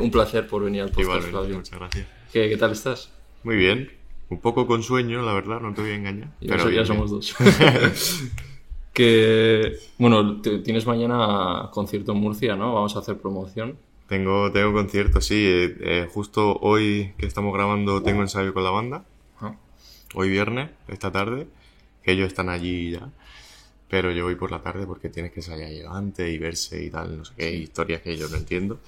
Un placer por venir al podcast, Igualmente, Flavio. muchas gracias. ¿Qué, qué tal estás? Muy bien. Un poco con sueño, la verdad, no te voy a engañar. Y pero ya bien, somos bien. dos. que, bueno, tienes mañana concierto en Murcia, ¿no? Vamos a hacer promoción. Tengo, tengo conciertos, sí. eh, eh, justo hoy que estamos grabando tengo ensayo con la banda. Ah. Hoy viernes, esta tarde. Que ellos están allí ya. Pero yo voy por la tarde porque tienes que ya antes y verse y tal, no sé qué, historias que yo no entiendo.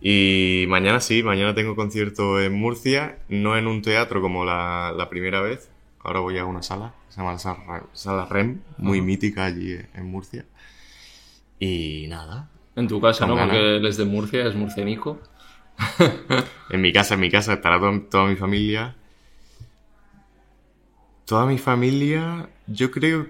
Y mañana sí, mañana tengo concierto en Murcia, no en un teatro como la, la primera vez. Ahora voy a una sala, se llama la sala, sala REM, muy mítica allí en Murcia. Y nada, En tu casa, ¿no? ganas. Porque él es de Murcia, es murcianico. En mi casa, en mi casa estará to- toda mi familia. Toda mi familia, yo creo.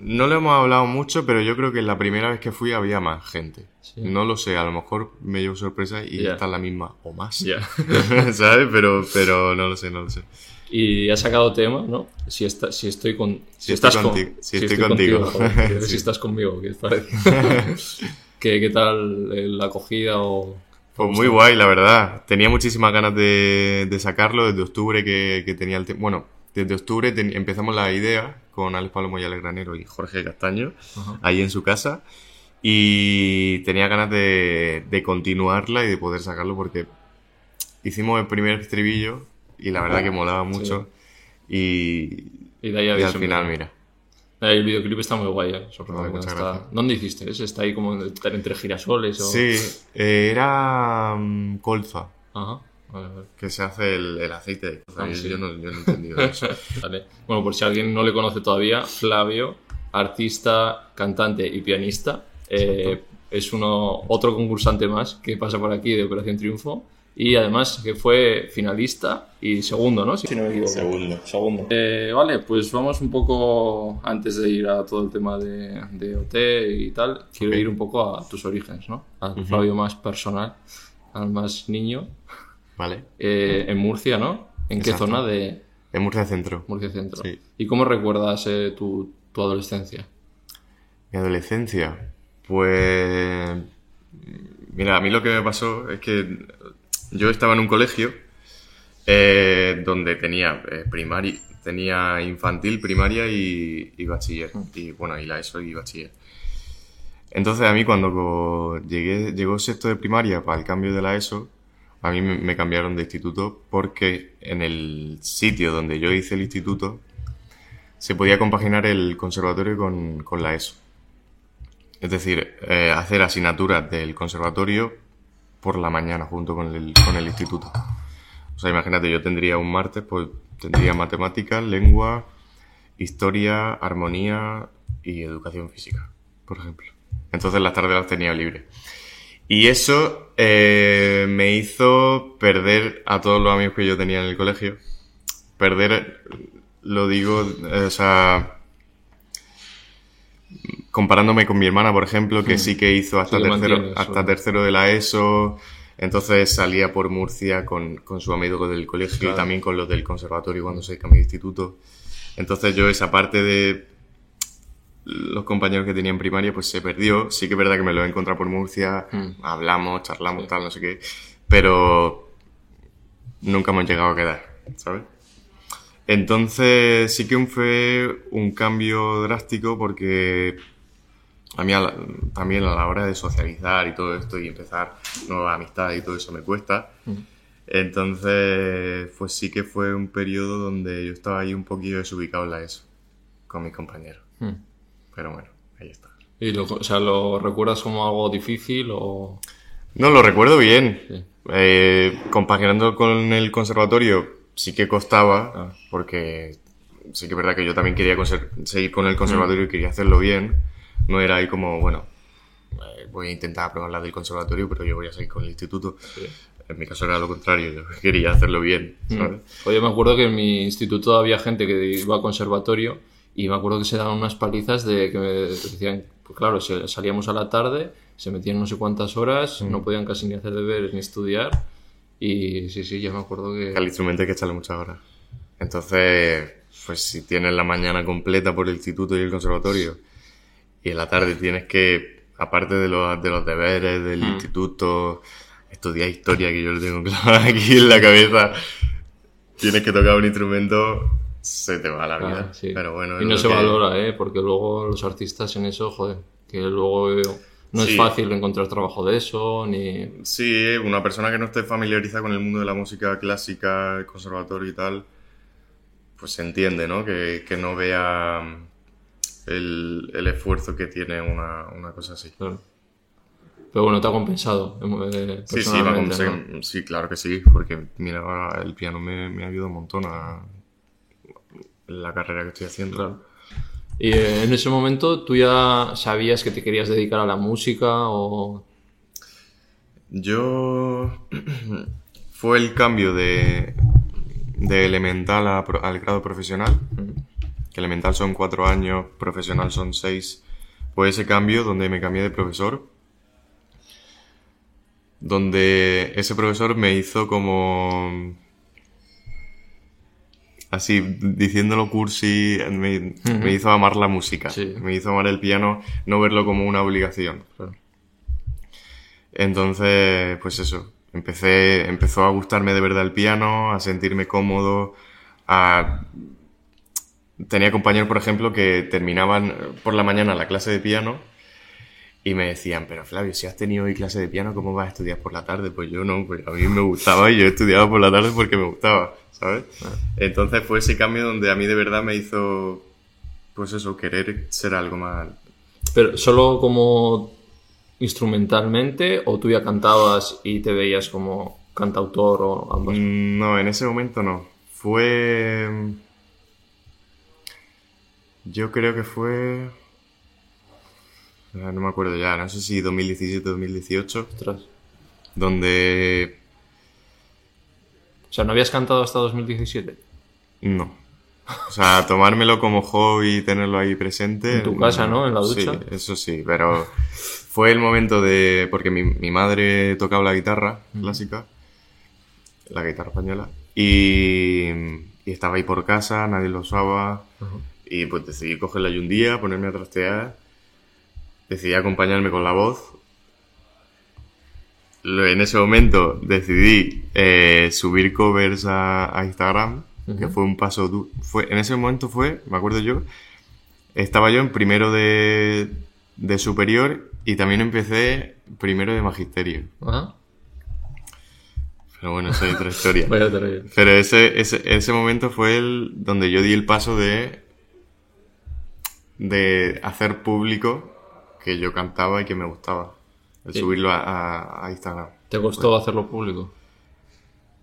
No lo hemos hablado mucho, pero yo creo que la primera vez que fui había más gente. Sí. No lo sé, a lo mejor me llevo sorpresa y Ya. esta es la misma o más. Ya. ¿Sabes? Pero, pero no lo sé, no lo sé. Y has sacado tema, ¿no? Si, está, si estoy con... Si estoy con- contigo, si estoy contigo. joder, Sí. Si estás conmigo, ¿qué parece? ¿Qué, ¿Qué tal eh, la acogida o...? Pues muy guay, la verdad. Tenía muchísimas ganas de, de sacarlo desde octubre que, que tenía el tema. Bueno, desde octubre ten- empezamos la idea con Alex Pablo Moyales Granero y Jorge Castaño, Ajá. ahí en su casa. Y tenía ganas de, de continuarla y de poder sacarlo porque hicimos el primer estribillo y la verdad que molaba mucho. Y, Y de ahí y al final, mira. El videoclip está muy guay, ¿eh? Está-. ¿Dónde hiciste? ese? ¿Está ahí como entre girasoles o...? Sí, eh, era mm, colza, Ajá. Vale, vale. que se hace el, el aceite de colza. Ah, Yo- sí. yo, no, yo no he entendido eso. Vale. Bueno, por si alguien no le conoce todavía, Flavio, artista, cantante y pianista, eh, es uno otro concursante más que pasa por aquí de Operación Triunfo y además que fue finalista y segundo, ¿no? Si no me equivoco. Segundo. Segundo. Eh, vale, pues vamos un poco, antes de ir a todo el tema de, de OT y tal, quiero Ok. ir un poco a tus orígenes, ¿no? Al Flavio más personal, al más niño, ¿Vale? eh, en Murcia, ¿no? ¿En qué zona de En Murcia Centro. Murcia Centro? Sí. ¿Y cómo recuerdas eh, tu, tu adolescencia? Mi adolescencia. Pues. Mira, a mí lo que me pasó es que yo estaba en un colegio eh, donde tenía primaria, tenía infantil, primaria y, y bachiller. Y bueno, y la ESO y bachiller. Entonces a mí cuando llegué, llegó sexto de primaria para el cambio de la ESO, a mí me, cambiaron de instituto porque en el sitio donde yo hice el instituto se podía compaginar el conservatorio con, con la ESO. Es decir, eh, hacer asignaturas del conservatorio por la mañana junto con el, con el instituto. O sea, imagínate, yo tendría un martes, pues tendría matemáticas, lengua, historia, armonía y educación física, por ejemplo. Entonces las tardes las tenía libres. Y eso eh, me hizo perder a todos los amigos que yo tenía en el colegio. Perder, lo digo, eh, o sea, comparándome con mi hermana, por ejemplo, que sí que hizo hasta, Sí tercero, hasta tercero de la ESO. Entonces salía por Murcia con, con su amigo del colegio Claro. y también con los del conservatorio cuando se cambió de instituto. Entonces yo esa parte de los compañeros que tenía en primaria pues se perdió. Sí que es verdad que me lo he encontrado por Murcia, Mm. hablamos, charlamos, tal, no sé qué. Pero nunca hemos llegado a quedar, ¿sabes? Entonces sí que fue un cambio drástico porque a mí a la- también a la hora de socializar y todo esto y empezar nuevas amistades y todo eso me cuesta. Entonces, pues sí que fue un periodo donde yo estaba ahí un poquillo desubicado en la ESO con mis compañeros. Mm. Pero bueno, ahí está. ¿Y lo, o sea, lo recuerdas como algo difícil o...? No, lo recuerdo bien. Sí. Eh, compaginando con el conservatorio sí que costaba, Ah. porque sí que es verdad que yo también quería seguir con el conservatorio y quería hacerlo bien. No era ahí como, bueno, eh, voy a intentar aprobar la del conservatorio, pero yo voy a seguir con el instituto. En mi caso era lo contrario, yo quería hacerlo bien, ¿sabes? Oye, me acuerdo que en mi instituto había gente que iba a conservatorio y me acuerdo que se daban unas palizas de que me decían, pues claro, salíamos a la tarde, se metían no sé cuántas horas, no podían casi ni hacer deberes ni estudiar. Y sí, sí, ya me acuerdo que... Al instrumento hay que echarle muchas horas. Entonces, pues si tienes la mañana completa por el instituto y el conservatorio, y en la tarde tienes que, aparte de los, de los deberes del instituto, estudiar historia, que yo lo tengo claro aquí en la cabeza, tienes que tocar un instrumento, se te va la vida. Ah, sí. Pero bueno, y no se que- valora, ¿eh? Porque luego los artistas en eso, joder, que luego no es fácil encontrar trabajo de eso, ni... Sí, una persona que no esté familiarizada con el mundo de la música clásica, el conservatorio y tal, pues se entiende, ¿no? Que, que no vea el, el esfuerzo que tiene una, una cosa así. Claro. Pero bueno, te ha compensado. eh, Sí, sí, ¿no? sí, claro que sí, porque mira, el piano me, me ayuda un montón a la carrera que estoy haciendo. Claro. Y eh, en ese momento, ¿tú ya sabías que te querías dedicar a la música o...? Yo. fue el cambio de, de elemental a al grado profesional. Que elemental son cuatro años, profesional son seis. Fue ese cambio donde me cambié de profesor. Donde ese profesor me hizo como. Así, diciéndolo cursi, me, me hizo amar la música. Sí. Me hizo amar el piano, no verlo como una obligación. Claro. Entonces, pues eso, empecé, empezó a gustarme de verdad el piano, a sentirme cómodo, a... Tenía compañeros, por ejemplo, que terminaban por la mañana la clase de piano y me decían, pero Flavio, si has tenido hoy clase de piano, ¿cómo vas a estudiar por la tarde? Pues yo no, pues a mí me gustaba y yo estudiaba por la tarde porque me gustaba, ¿sabes? Entonces fue ese cambio donde a mí de verdad me hizo, pues eso, querer ser algo más, Pero solo como instrumentalmente o tú ya cantabas y te veías como cantautor o ambas. Mm, No, en ese momento no. Fue. Yo creo que fue. Ah, No me acuerdo ya, no sé si 2017 o 2018, Ostras. donde. O sea, ¿no habías cantado hasta 2017? No. O sea, tomármelo como hobby y tenerlo ahí presente. En tu casa, ¿no? En la ducha. Sí, eso sí, pero fue el momento de. Porque mi, mi madre tocaba la guitarra clásica, la guitarra española, y, y estaba ahí por casa, nadie lo usaba, y pues decidí cogerla yo un día, ponerme a trastear, decidí acompañarme con la voz. En ese momento decidí eh, subir covers a, a Instagram, que fue un paso du- fue En ese momento fue, me acuerdo yo, estaba yo en primero de, de superior y también empecé primero de magisterio. Ajá. Pero bueno, eso es otra historia. Pero ese, ese, ese momento fue el donde yo di el paso de, de hacer público que yo cantaba y que me gustaba. El Sí. subirlo a, a- a Instagram. ¿Te costó hacerlo público?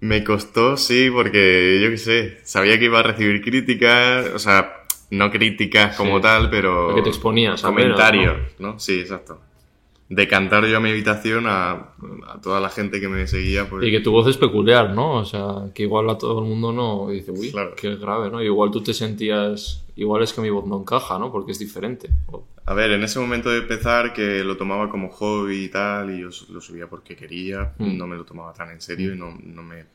Me costó, sí, porque yo qué sé, sabía que iba a recibir críticas, o sea, no críticas como Sí. tal, pero... Porque te exponías Comentarios, ¿no? Sí, exacto. De cantar yo a mi habitación a, a toda la gente que me seguía, pues... Y que tu voz es peculiar, ¿no? O sea, que igual a todo el mundo no dice, uy, Claro. qué grave, ¿no? Igual tú te sentías, igual es que mi voz no encaja, ¿no? Porque es diferente. O- A ver, en ese momento de empezar, que lo tomaba como hobby y tal, y yo lo subía porque quería, Mm. no me lo tomaba tan en serio y no, no me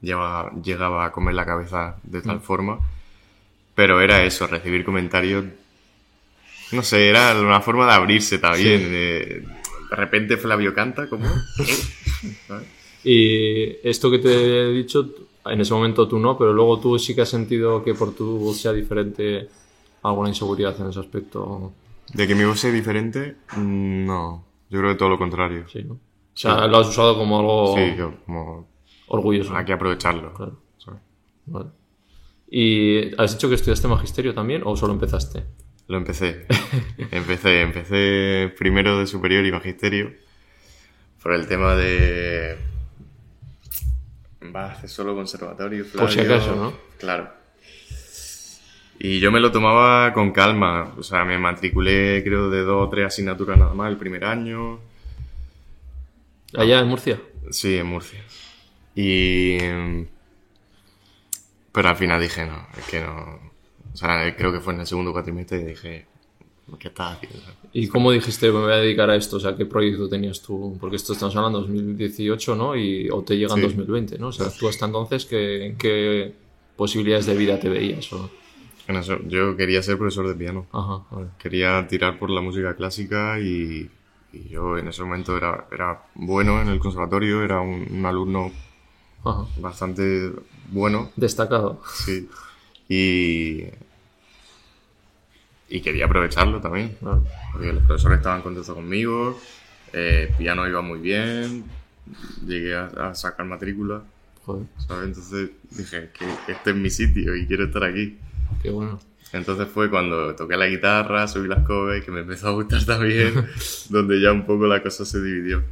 llevaba, llegaba a comer la cabeza de Mm. tal forma. Pero era eso, recibir comentarios. No sé, era una forma de abrirse también. de, de repente Flavio canta, como. ¿sabes? Y esto que te he dicho, en ese momento tú no, pero luego tú sí que has sentido que por tu voz sea diferente alguna inseguridad en ese aspecto. De que mi voz sea diferente, no. Yo creo que todo lo contrario. Sí, ¿no? O sea, lo has usado como algo Sí, yo como orgulloso. hay que aprovecharlo. Claro. ¿Y has dicho que estudiaste magisterio también o solo empezaste? Lo empecé. empecé, empecé primero de superior y magisterio por el tema de... Va a hacer solo conservatorio, Por si acaso, ¿no? Claro. Y yo me lo tomaba con calma. O sea, me matriculé creo de dos o tres asignaturas nada más el primer año. Allá en Murcia. Sí, en Murcia. Y... Pero al final dije, no, es que no... Sea, creo que fue en el segundo cuatrimestre y dije, ¿qué estás haciendo? ¿Y cómo dijiste me voy a dedicar a esto? O sea, ¿qué proyecto tenías tú? Porque esto estamos hablando de 2018, ¿no? Y, o te llega en Sí. 2020, ¿no? O sea, tú hasta entonces, ¿qué, ¿en qué posibilidades de vida te veías? O- En eso, yo quería ser profesor de piano. Ajá, vale. Quería tirar por la música clásica y, y yo en ese momento era, era bueno en el conservatorio, era un, un alumno Ajá. bastante bueno, Destacado. sí. Y, y quería aprovecharlo también. Porque los profesores estaban contentos conmigo, eh, piano iba muy bien, llegué a, a sacar matrícula, Joder, ¿sabes? Entonces dije que este es mi sitio y quiero estar aquí. qué bueno. Entonces fue cuando toqué la guitarra, subí las covers, que me empezó a gustar también, donde ya un poco la cosa se dividió.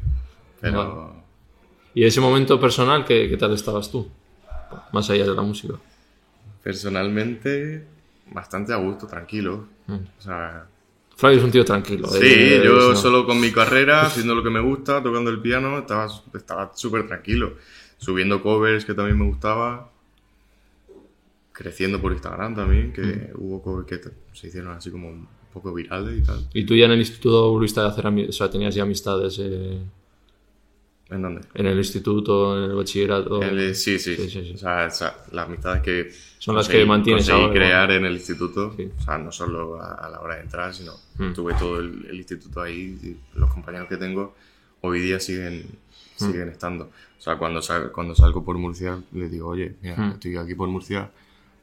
Pero ¿Y ese momento personal, qué, qué tal estabas tú? Más allá de la música. personalmente, bastante a gusto, tranquilo. Mm. O sea, Flavio es un tío tranquilo. sí, eh, yo solo con mi carrera, haciendo lo que me gusta, tocando el piano, estaba estaba súper tranquilo. Subiendo covers que también me gustaba. Creciendo por Instagram también, que hubo covers que se hicieron así como un poco virales y tal. ¿Y tú ya en el instituto volviste a hacer ami- O sea, tenías ya amistades eh, ¿En dónde? en el instituto, en el bachillerato? El- sí, sí, Sí, sí, sí. O sea, las amistades que Son las conseguí- que mantienes ahora, crear en el instituto. Sí. O sea, no solo a, a la hora de entrar, sino Mm. tuve todo el, el instituto ahí. y los compañeros que tengo hoy día siguen, Mm. siguen estando. O sea, cuando, sal- cuando salgo por Murcia, les digo, oye, mira, Mm. estoy aquí por Murcia,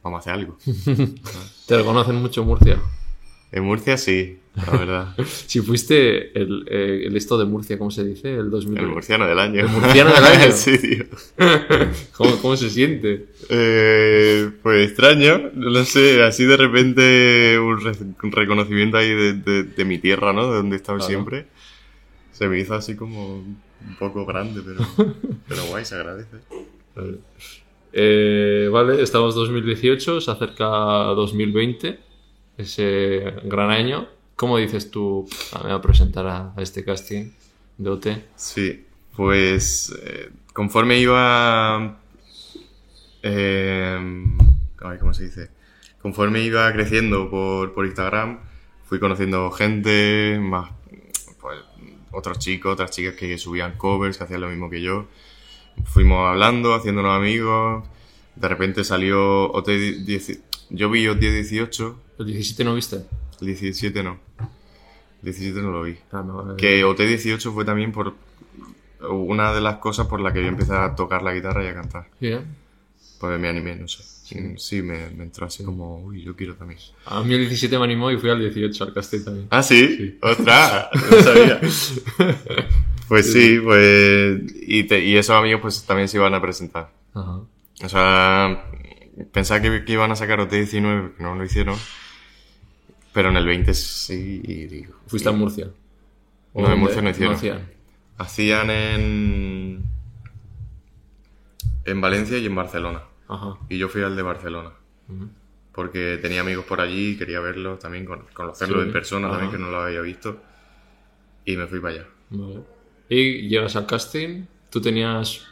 vamos a hacer algo. Te reconocen mucho en Murcia. en Murcia sí, la verdad. Si fuiste el, eh, el esto de Murcia, ¿cómo se dice? El 2000. El murciano del año. El murciano del año. sí, tío. ¿Cómo, cómo se siente? Eh, pues extraño, no sé, así de repente un, re- un reconocimiento ahí de, de- de mi tierra, ¿no? De donde he estado Claro. siempre. Se me hizo así como un poco grande, pero, pero guay, se agradece. Eh, vale, estamos 2018, se acerca 2020, ese gran año. ¿Cómo dices tú, "Ah, me voy a presentar a, a este casting de OT? Sí, pues eh, conforme iba... eh, ¿Cómo se dice? Conforme iba creciendo por, por Instagram, fui conociendo gente, más pues, otros chicos, otras chicas que subían covers, que hacían lo mismo que yo. Fuimos hablando, haciéndonos amigos. De repente salió OT 10, yo vi OT 18, ¿El 17 no viste? El 17 no. El 17 no lo vi. Ah, no, eh, Que OT18 fue también por una de las cosas por la que yo empecé a tocar la guitarra y a cantar. sí, ¿eh? Pues me animé, no sé. Sí, me, me entró así como, uy, yo quiero también. A mí el 17 me animó y fui al 18 al casting también. Ah, sí, ostras, no sabía. Pues sí, pues. Y, te- y esos amigos, pues también se iban a presentar. Ajá. O sea, pensaba que, que iban a sacar OT19, que no lo hicieron. Pero en el 20 sí, y digo. Fuiste a Murcia. ¿O No, en? Murcia no hicieron. hacían? Hacían en. En Valencia y en Barcelona. Ajá. Y yo fui al de Barcelona. Porque tenía amigos por allí y quería verlos también, con- conocerlos Sí. en persona Ajá. también, que no lo había visto. Y me fui para allá. Vale. Y llegas al casting, tú tenías.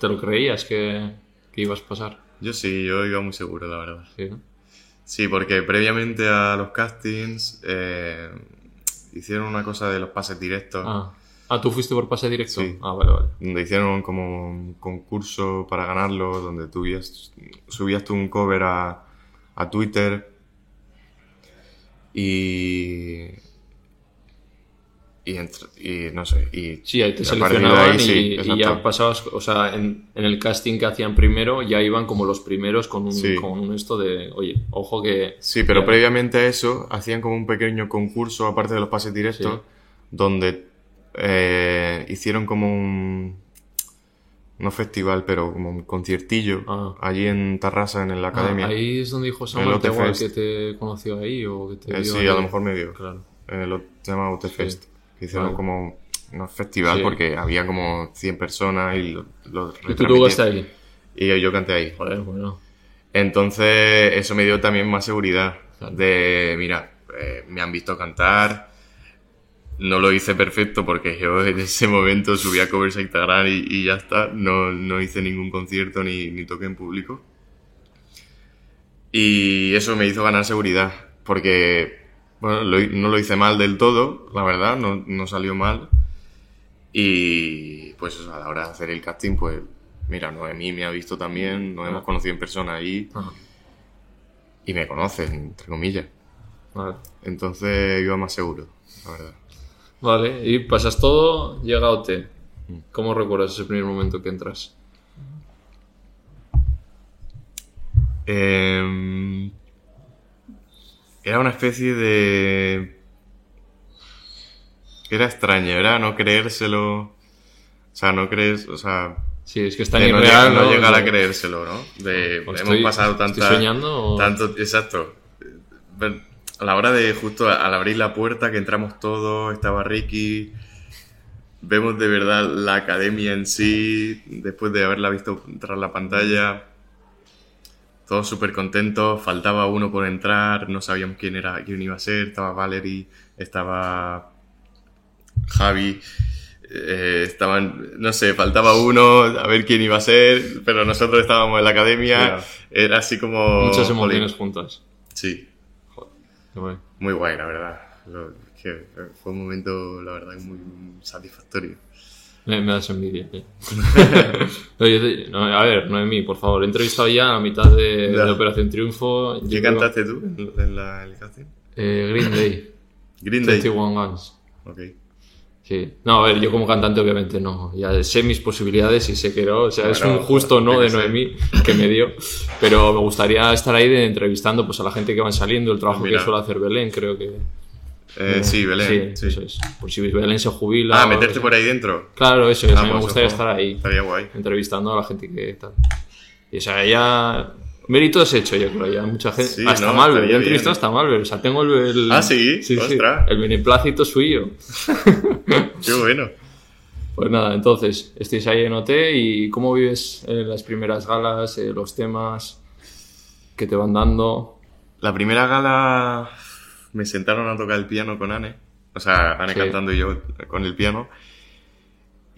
¿Te lo creías que, que ibas a pasar? Yo sí, yo iba muy seguro, la verdad. Sí, ¿no? Sí, porque previamente a los castings eh, hicieron una cosa de los pases directos. Ah. ah, ¿tú fuiste por pase directo? Sí. Ah, vale, vale. Donde hicieron como un concurso para ganarlo, donde tuvías, subías tú un cover a, a Twitter y, y, no sé, y Sí, ahí te seleccionaban ahí, y, sí, y ya pasabas, o sea, en, en el casting que hacían primero ya iban como los primeros con un, Sí. con un esto de, oye, ojo que... Sí, pero previamente a eso hacían como un pequeño concurso, aparte de los pases directos, Sí. donde eh, hicieron como un... No festival, pero como un conciertillo Ah. allí en Tarrasa, en la Ah, academia. ahí es donde dijo El Samuel que te conoció ahí o que te Eh, vio sí, ahí. a lo mejor me vio. Claro. Eh, lo se llama Utefest. Que hicieron Vale. como un festival Sí. porque había como 100 personas y lo, lo ¿Y tú ahí? Y yo, yo canté ahí. Joder, bueno. Entonces, eso me dio también más seguridad. Claro. De, mira, eh, me han visto cantar. No lo hice perfecto porque yo en ese momento subía covers a Instagram y, y ya está. No, no hice ningún concierto ni, ni toque en público. Y eso me hizo ganar seguridad. Porque, bueno, lo no lo hice mal del todo, la verdad, no, no salió mal. Y pues a la hora de hacer el casting, pues mira, Noemí me ha visto también, nos hemos Ah. conocido en persona ahí Ajá. y me conocen, entre comillas. Vale. Entonces iba más seguro, la verdad. Vale, y pasas todo, llega OT. Mm. ¿Cómo recuerdas ese primer momento que entras? Eh, era una especie de... Era extraño, era no creérselo. O sea, no crees, o sea, Sí, es que es tan de no, irreal, lleg- no ¿no? llegar a creérselo, ¿no? De, hemos estoy- pasado tanta, soñando o- tanto, exacto. A la hora de justo al abrir la puerta, que entramos todos, estaba Ricky, vemos de verdad la academia en sí, después de haberla visto tras la pantalla, todos súper contentos, faltaba uno por entrar, no sabíamos quién era, quién iba a ser, estaba Valerie, estaba Javi, eh, estaban, no sé, faltaba uno, a ver quién iba a ser, pero nosotros estábamos en la academia, era así como... Muchas jolín. emociones juntas. Sí, guay. muy guay, la verdad. Lo- es que fue un momento, la verdad, muy satisfactorio. Me, me das envidia. eh. Oye, te- no, a ver, Noemí, por favor, he entrevistado ya a la mitad de, de Operación Triunfo. ¿Qué cantaste tú en, en la, en el casting? Eh, Green Day. Green Day. 21 Guns. Ok. Sí. No, a ver, yo como cantante obviamente no. Ya sé mis posibilidades y sé que no. O sea, es Bueno, un justo no de. Noemí que me dio. Pero me gustaría estar ahí de, entrevistando pues, a la gente que van saliendo, el trabajo Pues que suele hacer Belén, creo que... Eh, sí, Belén. Sí, sí. eso es. Por si Belén se jubila. Ah, o meterte por ahí dentro. Claro, eso es. Ah, a mí me pues, gustaría ojo. estar ahí Estaría guay. entrevistando a la gente que tal. Y o sea, ya... Mérito es hecho, yo creo. Ya mucha gente... Sí, hasta no, Malver. estaría Yo he entrevistado hasta Malver. O sea, tengo el... el- Ah, ¿sí? Ostras. El beneplácito suyo. Qué bueno. Pues nada, entonces, estáis ahí en OT y ¿cómo vives eh, las primeras galas, eh, los temas que te van dando? La primera gala me sentaron a tocar el piano con Anne. O sea, Anne Sí. cantando y yo con el piano.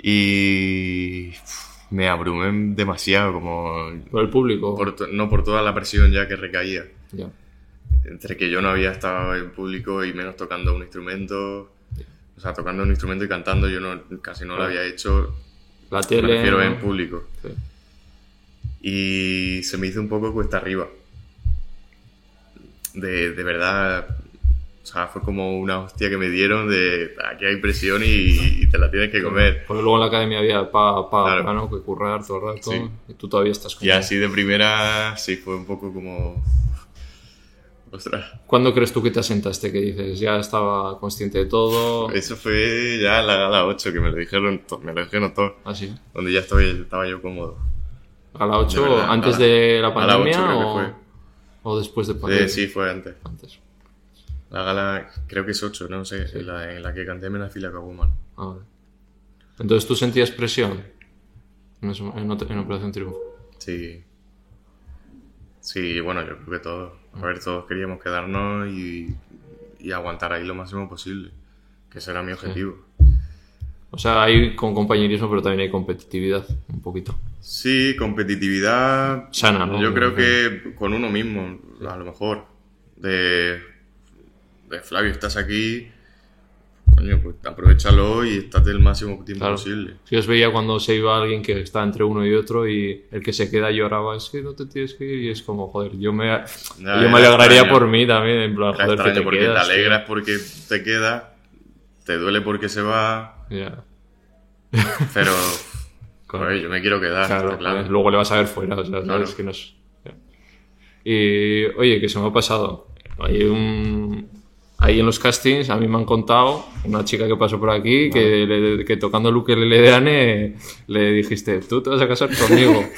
Y me abrumé demasiado, como Por el público. por no por toda la presión ya que recaía. Entre que yo no había estado en público y menos tocando un instrumento. O sea, tocando un instrumento y cantando yo no, casi no lo había hecho. La Me tele. refiero ¿no? en público. Sí. Y se me hizo un poco cuesta arriba. De, de verdad, sea, fue como una hostia que me dieron de aquí hay presión y, y te la tienes que comer. Porque luego en la academia había pa, pa, Claro. pa, ¿no? que currar todo el rato Sí. y tú todavía estás con Y así de primera, sí, fue un poco como... Ostras, ¿Cuándo crees tú que te asentaste? Que dices, ya estaba consciente de todo. eso fue ya en la gala 8 que me lo dijeron, me lo dijeron todos, Así. donde ya estaba, estaba yo cómodo. ¿A la 8 De verdad, antes a la- de la a la pandemia 8 creo que o, fue. o después de pandemia? Eh, sí, fue antes. Antes. La gala creo que es 8, no sé, en, la, en la que canté Menafila. Ah, vale. Entonces tú sentías presión en, Operación Triunfo. Sí. Sí, bueno, yo creo que todos. A ver, todos queríamos quedarnos y, y aguantar ahí lo máximo posible. Que ese era mi objetivo. O sea, hay con compañerismo, pero también hay competitividad, un poquito. Sí, competitividad. Sana, ¿no? Yo creo que con uno mismo, a lo mejor. De Flavio, estás aquí. Coño, pues aprovechalo y estate el máximo tiempo Claro. posible. Sí, os veía cuando se iba alguien que está entre uno y otro y el que se queda lloraba, es que no te tienes que ir y es como, joder, yo me, yo me alegraría extraño. por mí también, en plan, Era joder, que te porque quedas. te alegras porque te quedas, te duele porque se va, Ya. pero joder, yo me quiero quedar. Claro, claro. luego le vas a ver fuera, o sea, sabes que no es... Y, oye, que se me ha pasado. Hay un... Ahí en los castings a mí me han contado una chica que pasó por aquí que, le- que tocando Luke de Ane le dijiste, tú te vas a casar conmigo.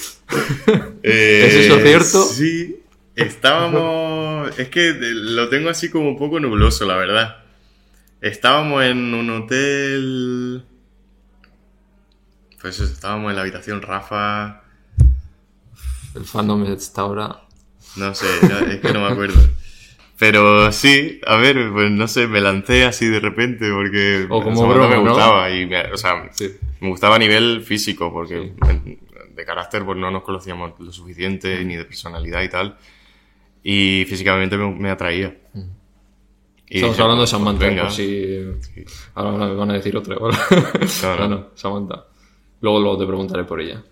Eh, ¿Es eso cierto? Sí, estábamos. es que lo tengo así como un poco nubloso, la verdad. Estábamos en un hotel. Pues eso, estábamos en la habitación Rafa. El fandom está ahora... No sé, es que no me acuerdo. Pero sí, a ver, pues no sé, me lancé así de repente porque O como broma, me ¿no? gustaba y me, o sea, Sí. me gustaba a nivel físico porque Sí. de carácter pues no nos conocíamos lo suficiente ni de personalidad y tal y físicamente me, me atraía. Y Estamos dije, hablando de pues, Samantha, venga. por si... Ahora me van a decir otra, ¿vale? No, no, Samantha. Luego, luego te preguntaré por ella.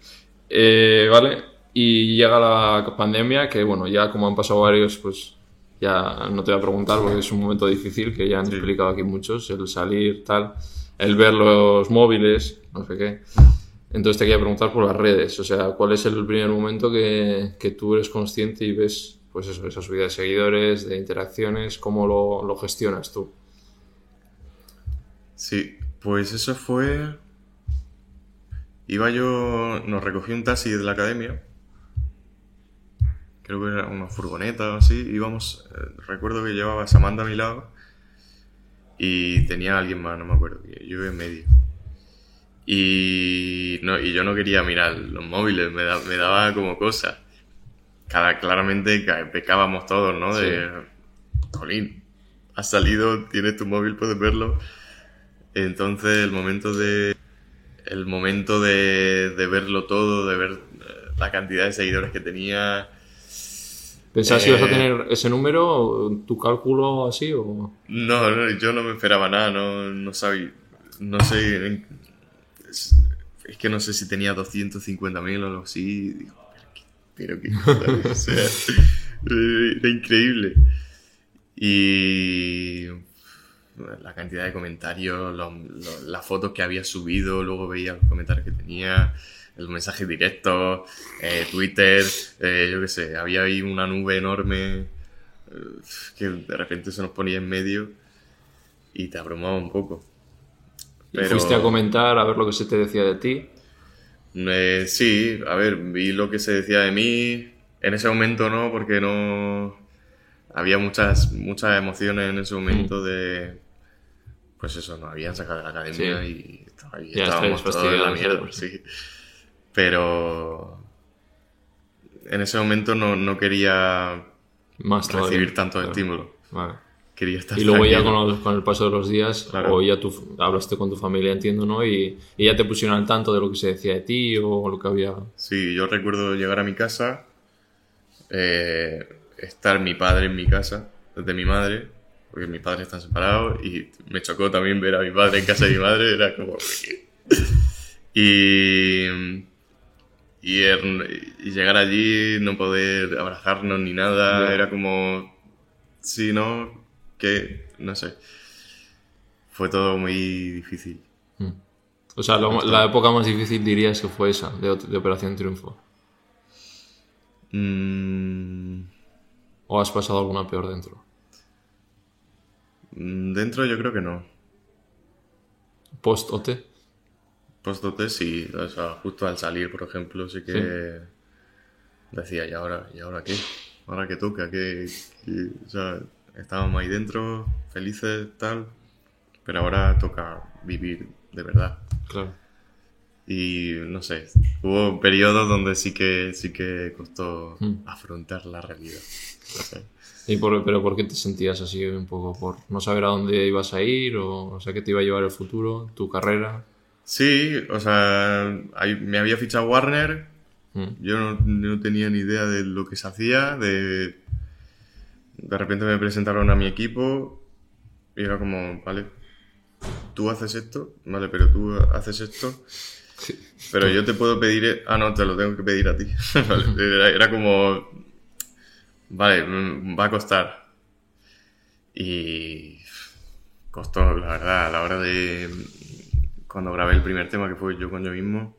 Eh, vale, y llega la pandemia, que bueno, ya como han pasado varios, pues ya no te voy a preguntar porque es un momento difícil que ya han Sí. explicado aquí muchos, el salir, tal, el ver los móviles, no sé qué. Entonces te quería preguntar por las redes, o sea, ¿cuál es el primer momento que, que tú eres consciente y ves, pues eso, esa subida de seguidores, de interacciones, cómo lo, lo gestionas tú? Sí, pues eso fue... Iba yo, nos recogí un taxi de la academia. Creo que era una furgoneta o así. Íbamos, eh, recuerdo que llevaba a Samantha a mi lado y tenía a alguien más, no me acuerdo. Yo iba en medio. Y, no, y yo no quería mirar los móviles, me, da- me daba como cosa. Cada, claramente pecábamos todos, ¿no? De, Colín, has salido, tienes tu móvil, puedes verlo. Entonces el momento de el momento de, de verlo todo, de ver eh, la cantidad de seguidores que tenía. ¿Pensabas que ibas a Eh, tener ese número, tu cálculo así o...? No, no, yo no me esperaba nada, no, no sabía, no sé, es, es que no sé si tenía 250.000 o algo así. Digo, pero qué, pero qué o sea, era increíble. Y la cantidad de comentarios, los- los- las fotos que había subido, luego veía los comentarios que tenía, el mensaje directo, eh, Twitter, eh, yo qué sé, había ahí una nube enorme eh, que de repente se nos ponía en medio y te abrumaba un poco. ¿Y Pero- fuiste a comentar, a ver lo que se te decía de ti? Eh, sí, a ver, vi lo que se decía de mí. En ese momento no, porque no. Había muchas, muchas emociones en ese momento de. Pues eso, nos habían sacado de la academia Sí. y Ya estábamos todos en la mierda, sí. Pero. En ese momento no, no quería Más todavía. recibir tanto Claro. estímulo. Vale. Quería estar Y luego ya con, el paso de los días, Claro. o ya tú hablaste con tu familia, entiendo, ¿no? Y, y ya te pusieron al tanto de lo que se decía de ti o lo que había... Sí, yo recuerdo llegar a mi casa, eh, estar mi padre en mi casa, desde mi madre, porque mis padres están separados, y me chocó también ver a mi padre en casa de mi madre, era como... y, y, er- y llegar allí, no poder abrazarnos ni nada, era como... Sí, ¿no? Que, no sé. Fue todo muy difícil. Mm. O sea, lo- la época más difícil dirías que fue esa, de, de Operación Triunfo. Mm, ¿O has pasado alguna peor dentro? mm, dentro yo creo que no. ¿Post-OT? Post-OT sí, o sea, justo al salir, por ejemplo, sí que decía, ¿y ahora, ¿y ahora qué? ¿Ahora qué toca? ¿Qué, qué-?" O sea, estábamos ahí dentro, felices, tal, pero ahora toca vivir de verdad. Claro. Y no sé, hubo periodos donde sí que, sí que costó Mm. afrontar la realidad. No sé. ¿Y por, ¿Pero por qué te sentías así un poco? ¿Por no saber a dónde ibas a ir? ¿O, o sea, qué te iba a llevar el futuro? ¿Tu carrera? Sí, o sea, ahí me había fichado Warner, Mm. Yo no, no tenía ni idea de lo que se hacía, de... De repente me presentaron a mi equipo y era como, vale, tú haces esto, vale, pero tú haces esto, pero yo te puedo pedir... e- Ah, no, te lo tengo que pedir a ti. Vale, era, era como, vale, mm, va a costar. Y costó, la verdad, a la hora de. Cuando grabé el primer tema, que fue yo con yo mismo,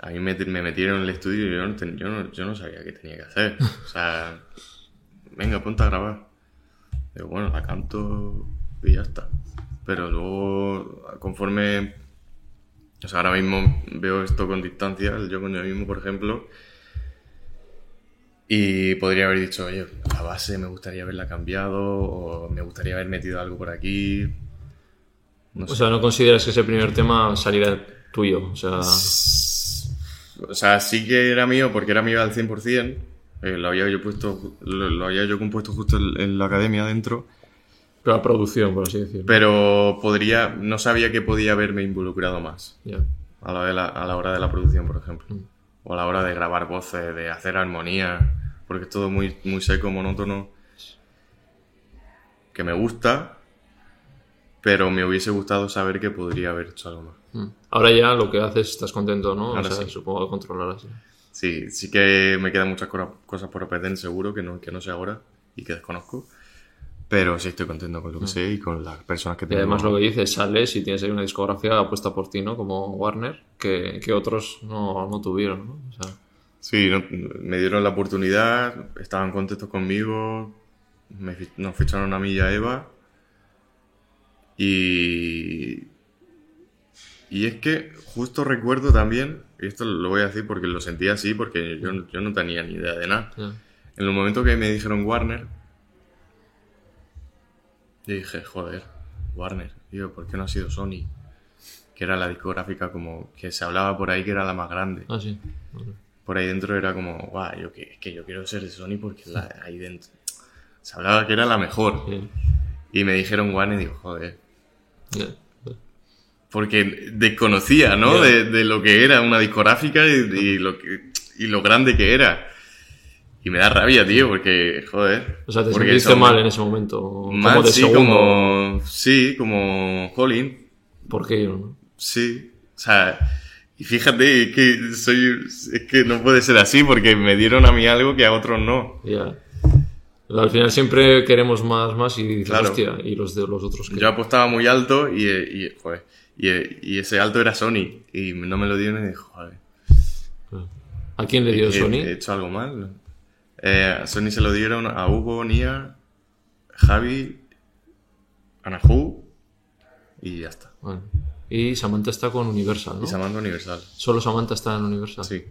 a mí me, me metieron en el estudio y yo no, ten- yo, no, yo no sabía qué tenía que hacer. O sea, venga, ponte a grabar. Digo, bueno, la canto y ya está. Pero luego, conforme. O sea, ahora mismo veo esto con distancia, el yo con yo mismo, por ejemplo. Y podría haber dicho, oye, la base me gustaría haberla cambiado, o me gustaría haber metido algo por aquí. No O sé. sea, no consideras que ese primer tema saliera tuyo. O sea, O sea, sí que era mío porque era mío al 100%. eh, lo había yo puesto, lo, lo había yo compuesto justo en, en la academia dentro. pero la producción, por así decirlo. Pero podría, no sabía que podía haberme involucrado más Ya. a la, de la- a la hora de la producción, por ejemplo. Mm. O a la hora de grabar voces, de hacer armonía, porque es todo muy, muy seco, monótono. Que me gusta, pero me hubiese gustado saber que podría haber hecho algo más. Mm. Ahora ya lo que haces, estás contento, ¿no? Ahora o sea, sí. supongo que controlarás. Sí, sí que me quedan muchas cosas por aprender, seguro, que no, que no sé ahora y que desconozco. Pero sí estoy contento con lo que sé y con las personas que Mm. Y tengo. además lo que dices, sales y tienes ahí una discografía apuesta por ti, ¿no? Como Warner, que, que otros no, no tuvieron, ¿no? O sea, Sí, no- me dieron la oportunidad, estaban contentos conmigo, me nos ficharon a mí y a Eva. Y. Y es que justo recuerdo también, y esto lo voy a decir porque lo sentía así, porque yo, yo no tenía ni idea de nada. En el momento que me dijeron Warner, yo dije, joder, Warner, tío, ¿por qué no ha sido Sony? Que era la discográfica como que se hablaba por ahí que era la más grande. Ah, sí. Por ahí dentro era como, guau, yo que, es que yo quiero ser de Sony porque la- ahí dentro se hablaba que era la mejor. Y me dijeron Warner y digo, joder. Porque desconocía, ¿no? De, de lo que era una discográfica y, y lo que, y lo grande que era. Y me da rabia, tío, porque, joder. O sea, te sentiste mal en ese momento. Como Mal, de sí, segundo. como. Sí, como Colin. ¿Por qué yo no? Sí. O sea, y fíjate, es que soy. Es que no puede ser así, porque me dieron a mí algo que a otros no. Ya. Al final siempre queremos más, más y dices, Claro. hostia, y los de los otros que. Yo apostaba muy alto y, y, joder, y, y ese alto era Sony. Y no me lo dieron y dije, joder. ¿A quién le dio he, Sony? he hecho algo mal. Eh, a Sony se lo dieron a Hugo, Nia, Javi, Anahu y ya está. Y Samantha está con Universal, ¿no? Y Samantha Universal. Solo Samantha está en Universal. Sí.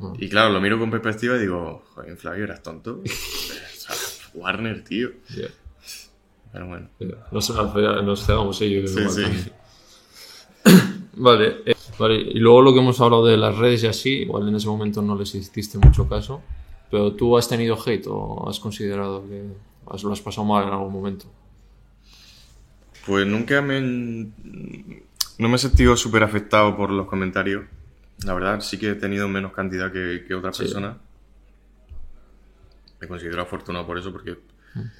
Ah. Y claro, lo miro con perspectiva y digo, joder, Flavio, eras tonto. Warner, tío. Pero bueno. Nos, nos cegamos ellos. Sí, igual sí. Vale, eh, vale, y luego lo que hemos hablado de las redes y así, igual en ese momento no les hiciste mucho caso, pero tú has tenido hate o has considerado que has- lo has pasado mal en algún momento. Pues nunca me... No me he sentido súper afectado por los comentarios. La verdad, sí que he tenido menos cantidad que, que otras Sí. personas. Me considero afortunado por eso, porque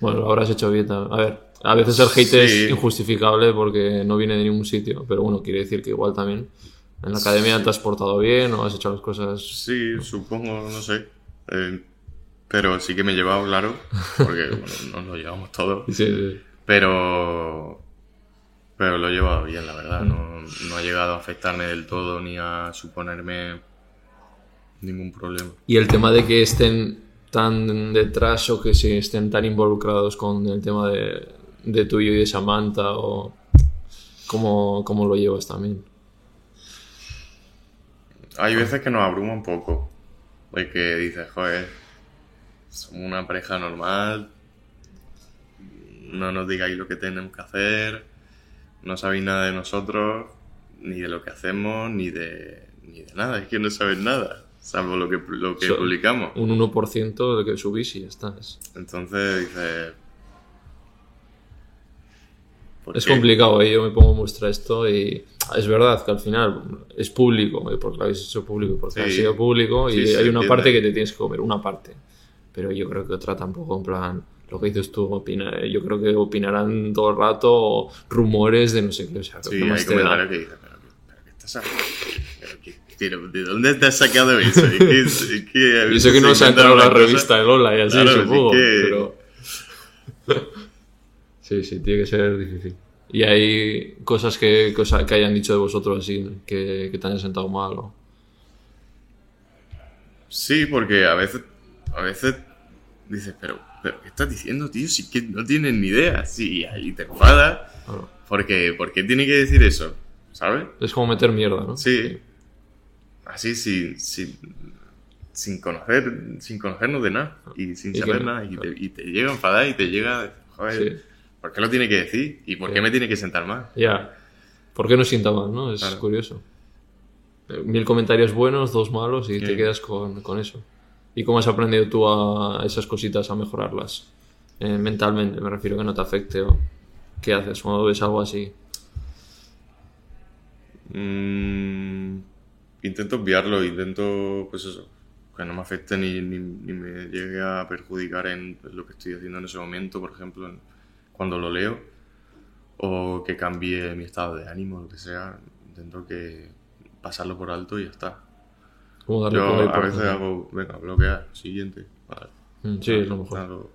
Bueno, lo habrás hecho bien. A ver, a veces el hate Sí. es injustificable porque no viene de ningún sitio, pero bueno, quiere decir que igual también en la academia te has portado bien o has hecho las cosas. sí, supongo, no sé. Eh, pero sí que me he llevado, claro, porque bueno, nos lo llevamos todos. Sí, sí. Pero. Pero lo he llevado bien, la verdad. No, no ha llegado a afectarme del todo ni a suponerme ningún problema. Y el tema de que estén tan detrás o que se estén tan involucrados con el tema de, de tuyo y de Samantha o cómo, cómo lo llevas también. Hay veces que nos abruma un poco. De que dices, joder, somos una pareja normal. No nos digáis lo que tenemos que hacer. No sabéis nada de nosotros, ni de lo que hacemos, ni de, ni de nada. Es que no sabéis nada, salvo lo que, lo que So- publicamos. Un 1% de que subís y ya está. Es, Entonces dices. ¿por es qué? complicado, ¿eh? yo me pongo muestra esto y es verdad que al final es público, ¿eh? porque lo habéis hecho público, porque Sí. ha sido público y Sí, hay una entiende. parte que te tienes que comer, una parte. Pero yo creo que otra tampoco, en plan, lo que dices tú, opina, yo creo que opinarán todo el rato rumores de no sé qué, o sea, Sí, ¿qué más hay comentarios que dicen, pero, qué- pero ¿qué estás hablando? Qué- ¿De dónde te has sacado eso? Es que, es que no se ha entrado la cosa- revista de Lola y así, Claro, sí supongo. que- Pero Sí, sí, tiene que ser difícil. Y hay cosas que, cosa- que hayan dicho de vosotros así, que, que te hayan sentado mal. O... Sí, porque a veces, a veces dices, pero, pero ¿qué estás diciendo, tío? Si que no tienes ni idea. Sí, y te enfadas. Claro. Porque, ¿por qué tiene que decir eso? ¿Sabes? Es como meter mierda, ¿no? Sí. Así, sin, sin, sin conocer, sin conocernos de nada. Y sin Y saber que- nada. Y te, y te llega a enfadar y te llega, joder, Sí. ¿por qué lo tiene que decir? ¿Y por qué me tiene que sentar mal? Ya. ¿Por qué no sienta mal, no? Es Claro. curioso. Eh, Mil comentarios buenos, dos malos y te quedas con, con eso. ¿Y cómo has aprendido tú a esas cositas a mejorarlas? Eh, mentalmente, me refiero que no te afecte o qué haces cuando ves algo así. Mm, intento obviarlo, intento, pues eso, que no me afecte ni, ni, me llegue a perjudicar en lo que estoy haciendo en ese momento, por ejemplo, cuando lo leo, o que cambie mi estado de ánimo, lo que sea. Intento que pasarlo por alto y ya está. ¿Cómo darle Yo a veces hago, venga, bloquear, siguiente. Vale. Mm, Sí, es lo mejor. Algo-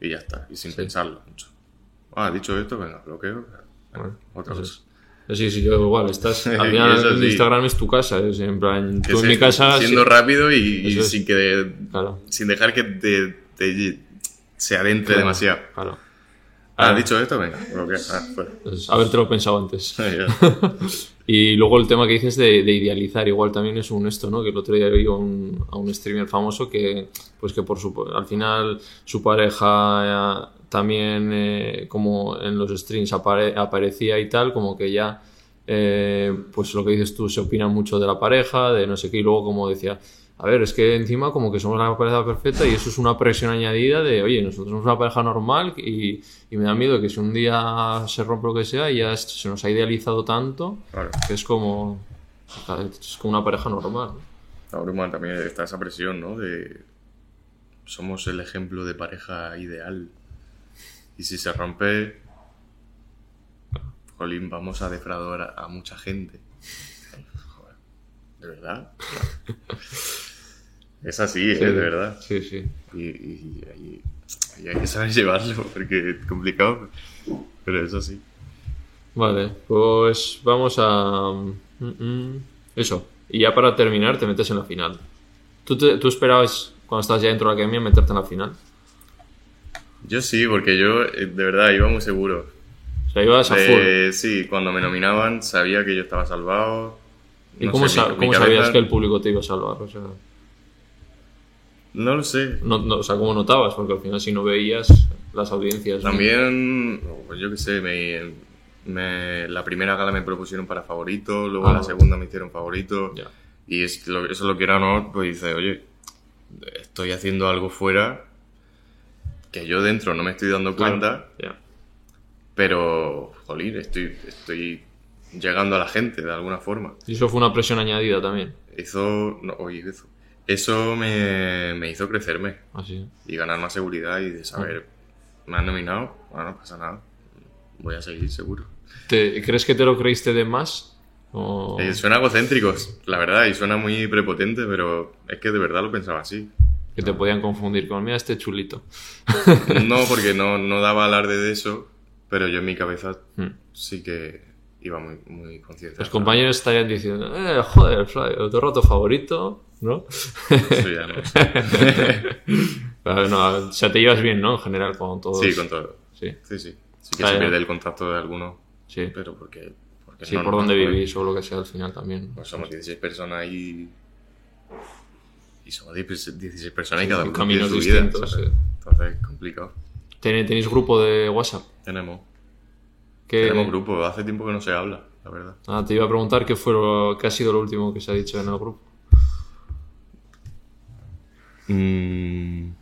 Y ya está, y sin Sí. pensarlo mucho. Ah, dicho esto, venga, bloqueo. Bueno, otra cosa. Sí, sí, yo igual. Estás, final eso sí. Instagram es tu casa. Es en plan, tú en mi casa... Siendo sí, rápido y, y sin que Claro, sin dejar que te, te- se adentre claro, demasiado. Claro. ¿Has Ah. dicho esto? Venga, bloquea. Ah. Pues, habértelo pensado antes. Y luego el tema que dices de, de idealizar, igual también es un esto, ¿no? Que el otro día vi a un, a un streamer famoso que, pues que por su, al final su pareja eh, también, eh, como en los streams apare- aparecía y tal, como que ya, eh, pues lo que dices tú, se opina mucho de la pareja, de no sé qué, y luego como decía, a ver, es que encima como que somos la pareja perfecta y eso es una presión añadida de, oye, nosotros somos una pareja normal y, y me da miedo que si un día se rompe lo que sea, ya se nos ha idealizado tanto Claro. que es como, es como una pareja normal. Ahora humano, también está esa presión, ¿no? De somos el ejemplo de pareja ideal. Y si se rompe, jolín, vamos a defraudar a, a mucha gente. Joder, ¿De verdad? Es así, ¿eh? de verdad. Sí, sí. Y, y- y- y hay que saber llevarlo, porque es complicado, pero es así. Vale, pues vamos a... mm, mm, Eso. Y ya para terminar, te metes en la final. ¿Tú, te- tú esperabas, cuando estás ya dentro de la academia, meterte en la final? Yo sí, porque yo eh, de verdad iba muy seguro. O sea, ibas a full. Eh, sí, cuando me nominaban sabía que yo estaba salvado. ¿Y No cómo, sé, mi- mi cómo cabeza- sabías que el público te iba a salvar? O sea, No lo sé. no, no- o sea, ¿cómo notabas? Porque al final si no veías las audiencias... También, yo qué sé, me, me- la primera gala me propusieron para favorito, luego Ah. la segunda me hicieron favorito. Ya. Y es, lo, eso lo quiera o no, pues dice, oye, estoy haciendo algo fuera que yo dentro no me estoy dando Claro, cuenta, pero, jolín, estoy, estoy llegando a la gente de alguna forma. Y eso fue una presión añadida también. Eso, no, oye, eso, eso me, me hizo crecerme Así. y ganar más seguridad y de saber, me han nominado, bueno, no pasa nada, voy a seguir seguro. ¿Te, ¿Crees que te lo creíste de más? O... Eh, suena egocéntrico, la verdad, y suena muy prepotente, pero es que de verdad lo pensaba así. Que te podían confundir con, mira, este chulito. No, porque no, no daba alarde de eso, pero yo en mi cabeza Hmm. sí que iba muy, muy consciente. Los compañeros estarían diciendo, eh, joder, Flavio, tu roto favorito, ¿no? Eso ya no. Pero no, o sea, te llevas bien, ¿no? En general, con todos. Sí, con todo. Sí, Sí, sí. Sí que Ah, se pierde el contacto de alguno, sí. pero porque... porque Sí, no por nos donde vivís o lo que sea al final también. Pues somos 16 personas y... Y somos 16 personas y cada uno caminos tiene su vida, distintos, sí. Entonces es complicado. ¿Ten- ¿Tenéis grupo de WhatsApp? Tenemos, ¿Qué- tenemos grupo, hace tiempo que no se habla, la verdad. Ah, te iba a preguntar qué, fue lo- qué ha sido lo último que se ha dicho en el grupo. Mm.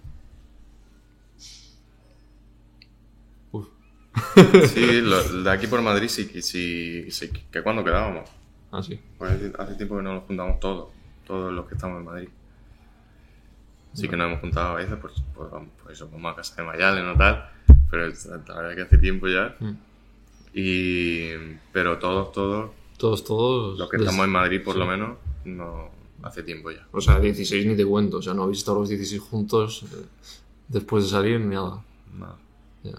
Sí, lo- de aquí por Madrid sí, que- sí, sí, que cuando quedábamos. Ah, sí. Pues hace- tiempo que no nos juntamos todos, todos los que estamos en Madrid. Sí que nos hemos juntado a veces, pues, pues, vamos, pues eso, vamos a casa de Mayales, no tal, pero es- la verdad que hace tiempo ya. Mm. Y, pero todos, todos, Todos, todos. los que estamos en Madrid por lo menos, no hace tiempo ya. O sea, 16 ni te cuento. O sea, no habéis estado los 16 juntos eh, después de salir ni nada. Nada. Ya.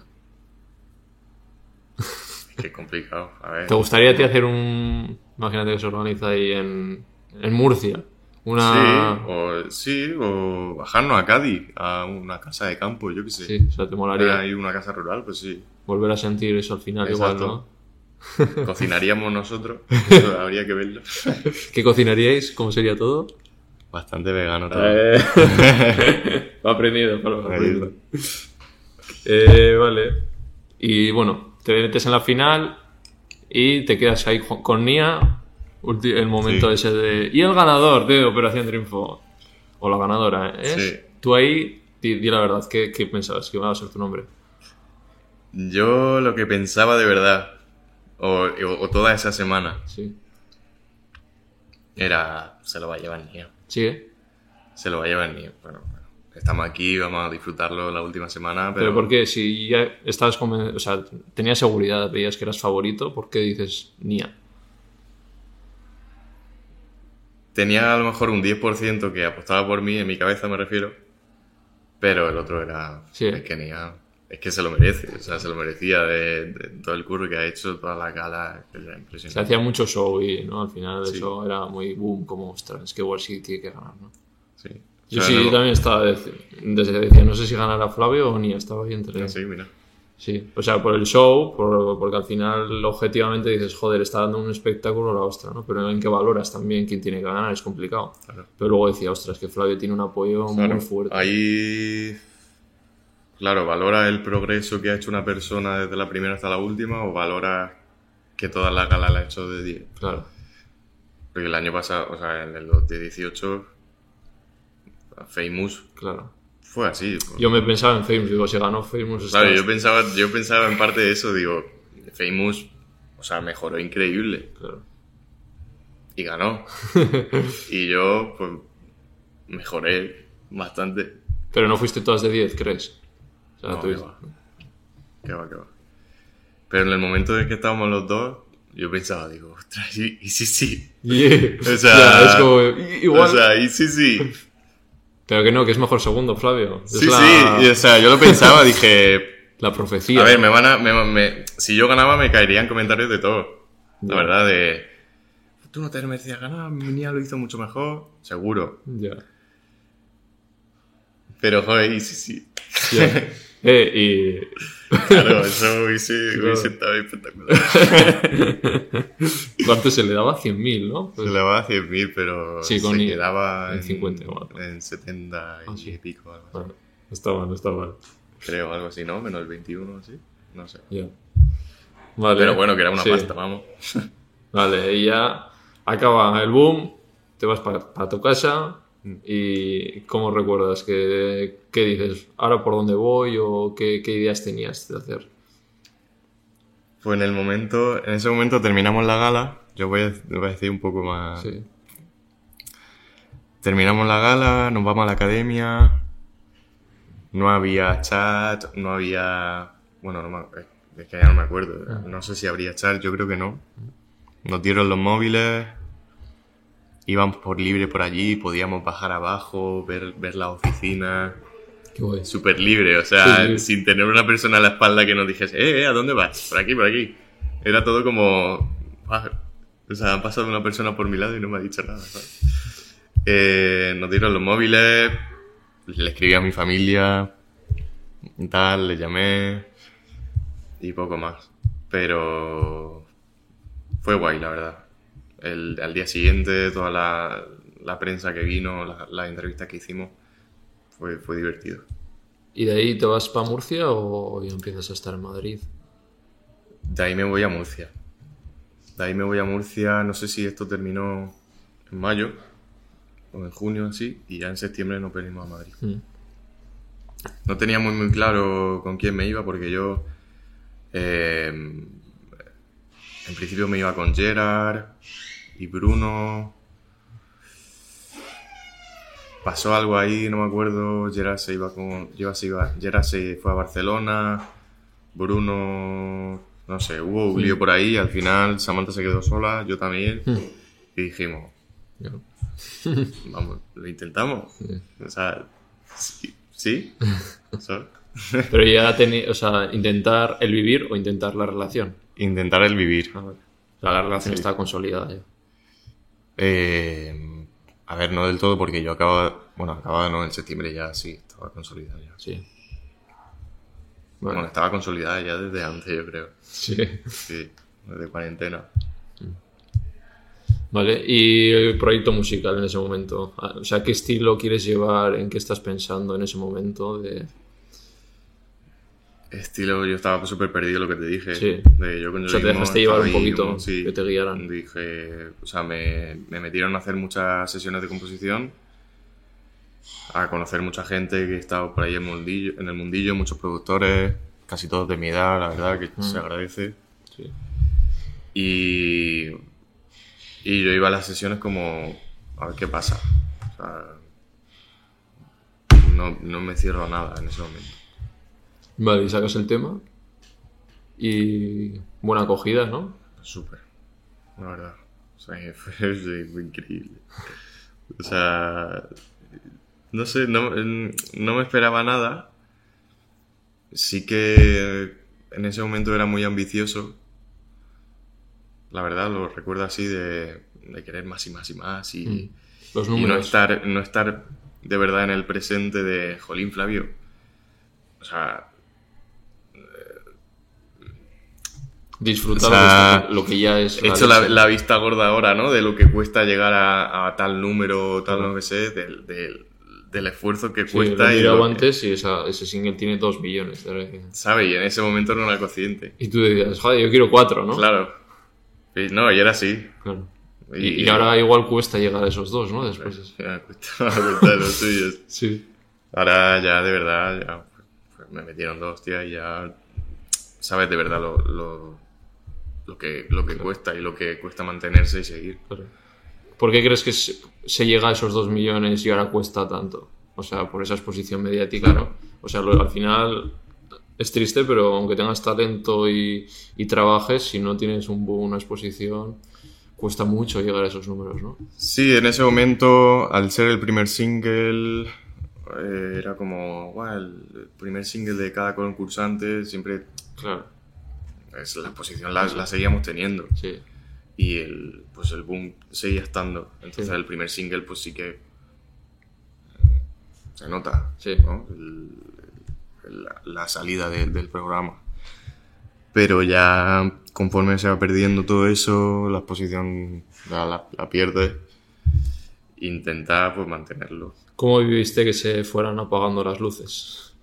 Qué complicado. A ver. ¿Te gustaría a ti hacer un... Imagínate que se organiza ahí en, en Murcia. Una... Sí, o, sí, o bajarnos a Cádiz, a una casa de campo, yo qué sé. Sí, o sea, te molaría Hay una casa rural, pues sí. volver a sentir eso al final Exacto. igual, ¿no? Cocinaríamos nosotros, eso habría que verlo. ¿Qué cocinaríais? ¿Cómo sería todo? Bastante vegano también. Eh, Lo aprendido, lo ha aprendido. Eh, vale. Y bueno, te metes en la final y te quedas ahí con- Nia. El momento Sí. ese de. Y el ganador de Operación Triunfo. O la ganadora, ¿eh? Sí. Tú ahí, di, di la verdad, ¿qué, qué pensabas? ¿Qué iba a ser tu nombre? Yo lo que pensaba de verdad, o, o- o toda esa semana, Sí. era, se lo va a llevar Nia. ¿Sigue? Se lo va a llevar Nia. Bueno, bueno, estamos aquí, vamos a disfrutarlo la última semana, pero... Pero, ¿por qué? Si ya estabas conven- o sea, tenías seguridad, veías que eras favorito, ¿por qué dices Nia? Tenía a lo mejor un 10% que apostaba por mí, en mi cabeza me refiero, pero el otro era... Sí. Es que Nia, es que se lo merece, o sea, se lo merecía de, de todo el curro que ha hecho, toda la gala, era Se impresionante. hacía mucho show y ¿no? al final Sí. eso era muy boom, como ostras, es que igual sí tiene que ganar, ¿no? Sí. Yo O sea, sí también estaba desde que decía, no sé si ganará Flavio o Nia, estaba ahí entre. Sí, mira. Sí, o sea, por el show, por- porque al final objetivamente dices, joder, está dando un espectáculo la ostra, ¿no? Pero en qué valoras también quién tiene que ganar es complicado. Claro. Pero luego decía, ostras, que Flavio tiene un apoyo Claro, muy fuerte. Ahí, claro, valora el progreso que ha hecho una persona desde la primera hasta la última o valora que toda la gala la ha hecho de 10. Claro. Porque el año pasado, o sea, en el 2018, Famous Claro. fue así. Yo me pensaba en Famous, digo, si ganó Famous, Claro, yo pensaba, yo pensaba en parte de eso, digo, Famous, o sea, mejoró increíble Claro. y ganó. y yo, pues, mejoré bastante. Pero no fuiste todas de 10, ¿crees? O sea, No, tú qué dices- va. Qué va, qué va. Pero en el momento en que estábamos los dos, yo pensaba, digo, ostras, y, y sí, sí. Yeah. O sea, es como, i- igual. O sea, y sí, sí. pero que no, que es mejor segundo, Flavio. Es Sí, la, sí. Y, o sea, yo lo pensaba, dije, la profecía. a ver, me van a. me- me- si yo ganaba, me caerían comentarios de todo. La verdad, de. Tú no te merecías ganar, mi niña lo hizo mucho mejor. Seguro. Ya. Pero, joder, y sí, sí. Eh, y. Claro, eso hubiese, hubiese estado espectacular. ¿Cuánto se le daba? 100.000, ¿no? Pues- Se le va a 100.000, pero Sí, con se quedaba en en, 50 igual. en 70 y Ah, sí. pico, algo así. Bueno, no está mal, no está mal. creo, algo así, ¿no? Menos el 21, así. No sé. Ya. Vale. Pero bueno, que era una Sí. pasta, vamos. Vale, y ya acaba el boom, te vas para, tu casa y ¿cómo recuerdas? ¿Qué, qué dices? ¿Ahora por dónde voy o qué, qué ideas tenías de hacer? Pues en el momento, en ese momento terminamos la gala. Yo voy a, voy a decir un poco más. Sí. Terminamos la gala, nos vamos a la academia. No había chat, no había. Bueno, no me- es que ya no me acuerdo. No sé si habría chat, yo creo que no. Nos dieron los móviles. Íbamos por libre por allí, podíamos bajar abajo, ver, ver la oficina. Súper libre, o sea, Sí, sí. sin tener una persona a la espalda que nos dijese, eh, eh, ¿a dónde vas? Por aquí, por aquí. Era todo como. "Ah", O sea, ha pasado una persona por mi lado y no me ha dicho nada. Eh, nos dieron los móviles, le escribí a mi familia, y tal, le llamé y poco más. Pero fue guay, la verdad. El, al día siguiente, toda la, la prensa que vino, la- las entrevistas que hicimos, fue, fue divertido. ¿Y de ahí te vas para Murcia o ya empiezas a estar en Madrid? De ahí me voy a Murcia. De ahí me voy a Murcia, no sé si esto terminó en mayo o en junio así, y ya en septiembre nos venimos a Madrid. Mm. No tenía muy muy claro con quién me iba porque yo eh, en principio me iba con Gerard y Bruno. Pasó algo ahí, no me acuerdo. Gerard se iba con. Gerard se, iba, Gerard se fue a Barcelona. Bruno. No sé, hubo un lío por ahí. Al final Samantha se quedó sola, yo también. Y dijimos, vamos, lo intentamos. O sea, sí. ¿Sí? ¿Sabes? Pero ya tenía, o sea, intentar el vivir o intentar la relación. intentar el vivir. Ah, vale. La relación Sí. está consolidada ya. Eh, a ver, no del todo, porque yo acababa, bueno, acababa no, en septiembre ya sí, estaba consolidada ya. Sí. Bueno, Bueno, estaba consolidada ya desde antes, yo creo. sí. Sí, desde cuarentena. Vale, y el proyecto musical en ese momento. Ah, O sea, ¿qué estilo quieres llevar? ¿En qué estás pensando en ese momento? De... Estilo, yo estaba súper perdido, lo que te dije. Sí. De yo con O sea, te dejaste llevar un poquito, sí. que te guiaran. Dije, o sea, me, me metieron a hacer muchas sesiones de composición, a conocer mucha gente que estaba por ahí en el mundillo, en el mundillo muchos productores, casi todos de mi edad, la verdad, que Mm. se agradece. Sí. Y, y yo iba a las sesiones como, a ver qué pasa. O sea, no, no me cierro a nada en ese momento. Vale, y sacas el tema. Y buena acogida, ¿no? Súper, la verdad. O sea, fue, increíble. O sea, no sé, no, no me esperaba nada. Sí que en ese momento era muy ambicioso. La verdad, lo recuerdo así de, de querer más y más y más. Y, Mm. Los y no estar, no estar de verdad en el presente de Jolín Flavio. O sea, Disfrutar O sea, lo que ya es. He hecho la, vista gorda ahora, ¿no? De lo que cuesta llegar a, a tal número, tal no que sé, del, del, del esfuerzo que Sí, lo cuesta he y lo que- antes y esa- ese single tiene 2 millones. de- ¿Sabe? Y en ese momento no era consciente. Y tú decías, joder, yo quiero 4, ¿no? Claro. Y no, y era así. Claro. Y, Y, y ahora igual cuesta llegar a esos dos, ¿no? Después. es- Ya, cuesta, cuesta los suyos. Sí. Ahora ya de verdad, ya pues, me metieron dos hostias y ya sabes de verdad lo, lo, lo que, lo que cuesta y lo que cuesta mantenerse y seguir. Claro. ¿Por qué crees que se, llega a esos 2 millones y ahora cuesta tanto? O sea, por esa exposición mediática, ¿no? O sea, lo- al final es triste, pero aunque tengas talento y, y trabajes, si no tienes un, bu- una exposición, cuesta mucho llegar a esos números, ¿no? Sí, en ese momento, al ser el primer single, eh, era como, "Guau, el primer single de cada concursante, siempre Claro, es, la exposición la, la seguíamos teniendo. sí. Y el, pues el boom seguía estando. Entonces Sí. el primer single pues sí que eh, se nota, Sí. ¿no? El- el- la, la salida de- del programa. Pero ya conforme se va perdiendo todo eso, la exposición la, la, la pierde. Intenta pues mantenerlo. ¿Cómo viviste que se fueran apagando las luces?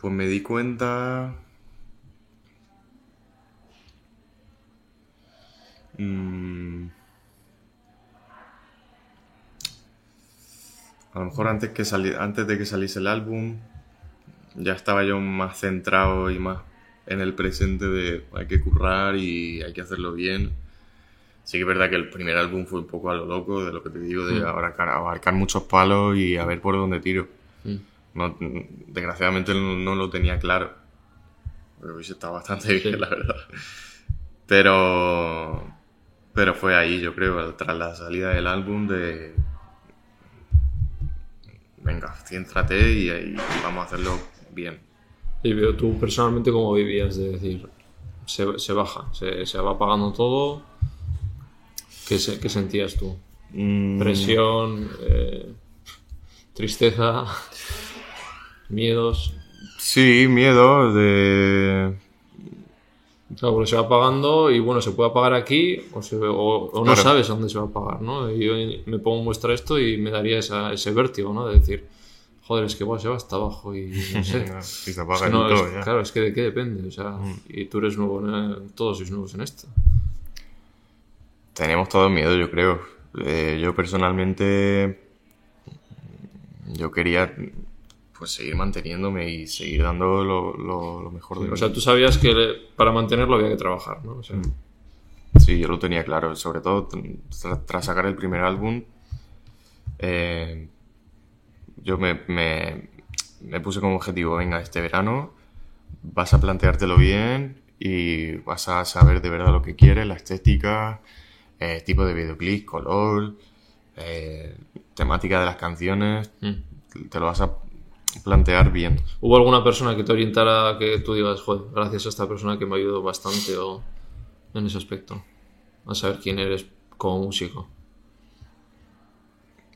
Pues me di cuenta. Mm. A lo mejor antes, que sali- antes de que saliese el álbum, ya estaba yo más centrado y más en el presente de hay que currar y hay que hacerlo bien. Sí que es verdad que el primer álbum fue un poco a lo loco, de lo que te digo, de Mm. abarcar, abarcar muchos palos y a ver por dónde tiro. Mm. No, desgraciadamente no, no lo tenía claro. Porque hubiese estado bastante bien, Sí. la verdad. Pero, pero fue ahí, yo creo, tras la salida del álbum de... Venga, céntrate y, y vamos a hacerlo bien. Y veo tú personalmente cómo vivías, de decir, se, se baja, se, se va apagando todo. ¿Qué, se- qué sentías tú? Mm, Presión, eh, tristeza, miedos. Sí, miedo de... Claro, porque se va apagando y bueno, se puede apagar aquí o, se- o- o no Claro. sabes a dónde se va a apagar, ¿no? Y yo me pongo a muestra esto y me daría esa- ese vértigo, ¿no? De decir, joder, es que igual se va hasta abajo y no sé. Si se Es apaga que no, todo, es- ya. Mm. claro, es que de qué depende, o sea, y tú eres nuevo, en- todos sois nuevos en esto. Tenemos todo miedo, yo creo. Eh, yo personalmente, yo quería pues seguir manteniéndome y seguir dando lo, lo- lo mejor de O mí. sea, tú sabías que le- para mantenerlo había que trabajar, ¿no? O sea, Mm. Sí, yo lo tenía claro. Sobre todo tra- tras sacar el primer álbum, eh, yo me, me- me puse como objetivo, venga, este verano vas a planteártelo bien y vas a saber de verdad lo que quieres, la estética, eh, tipo de videoclip, color, eh, temática de las canciones, mm, te lo vas a plantear bien. ¿Hubo alguna persona que te orientara que tú digas, joder, gracias a esta persona que me ayudó bastante o en ese aspecto? A saber quién eres como músico.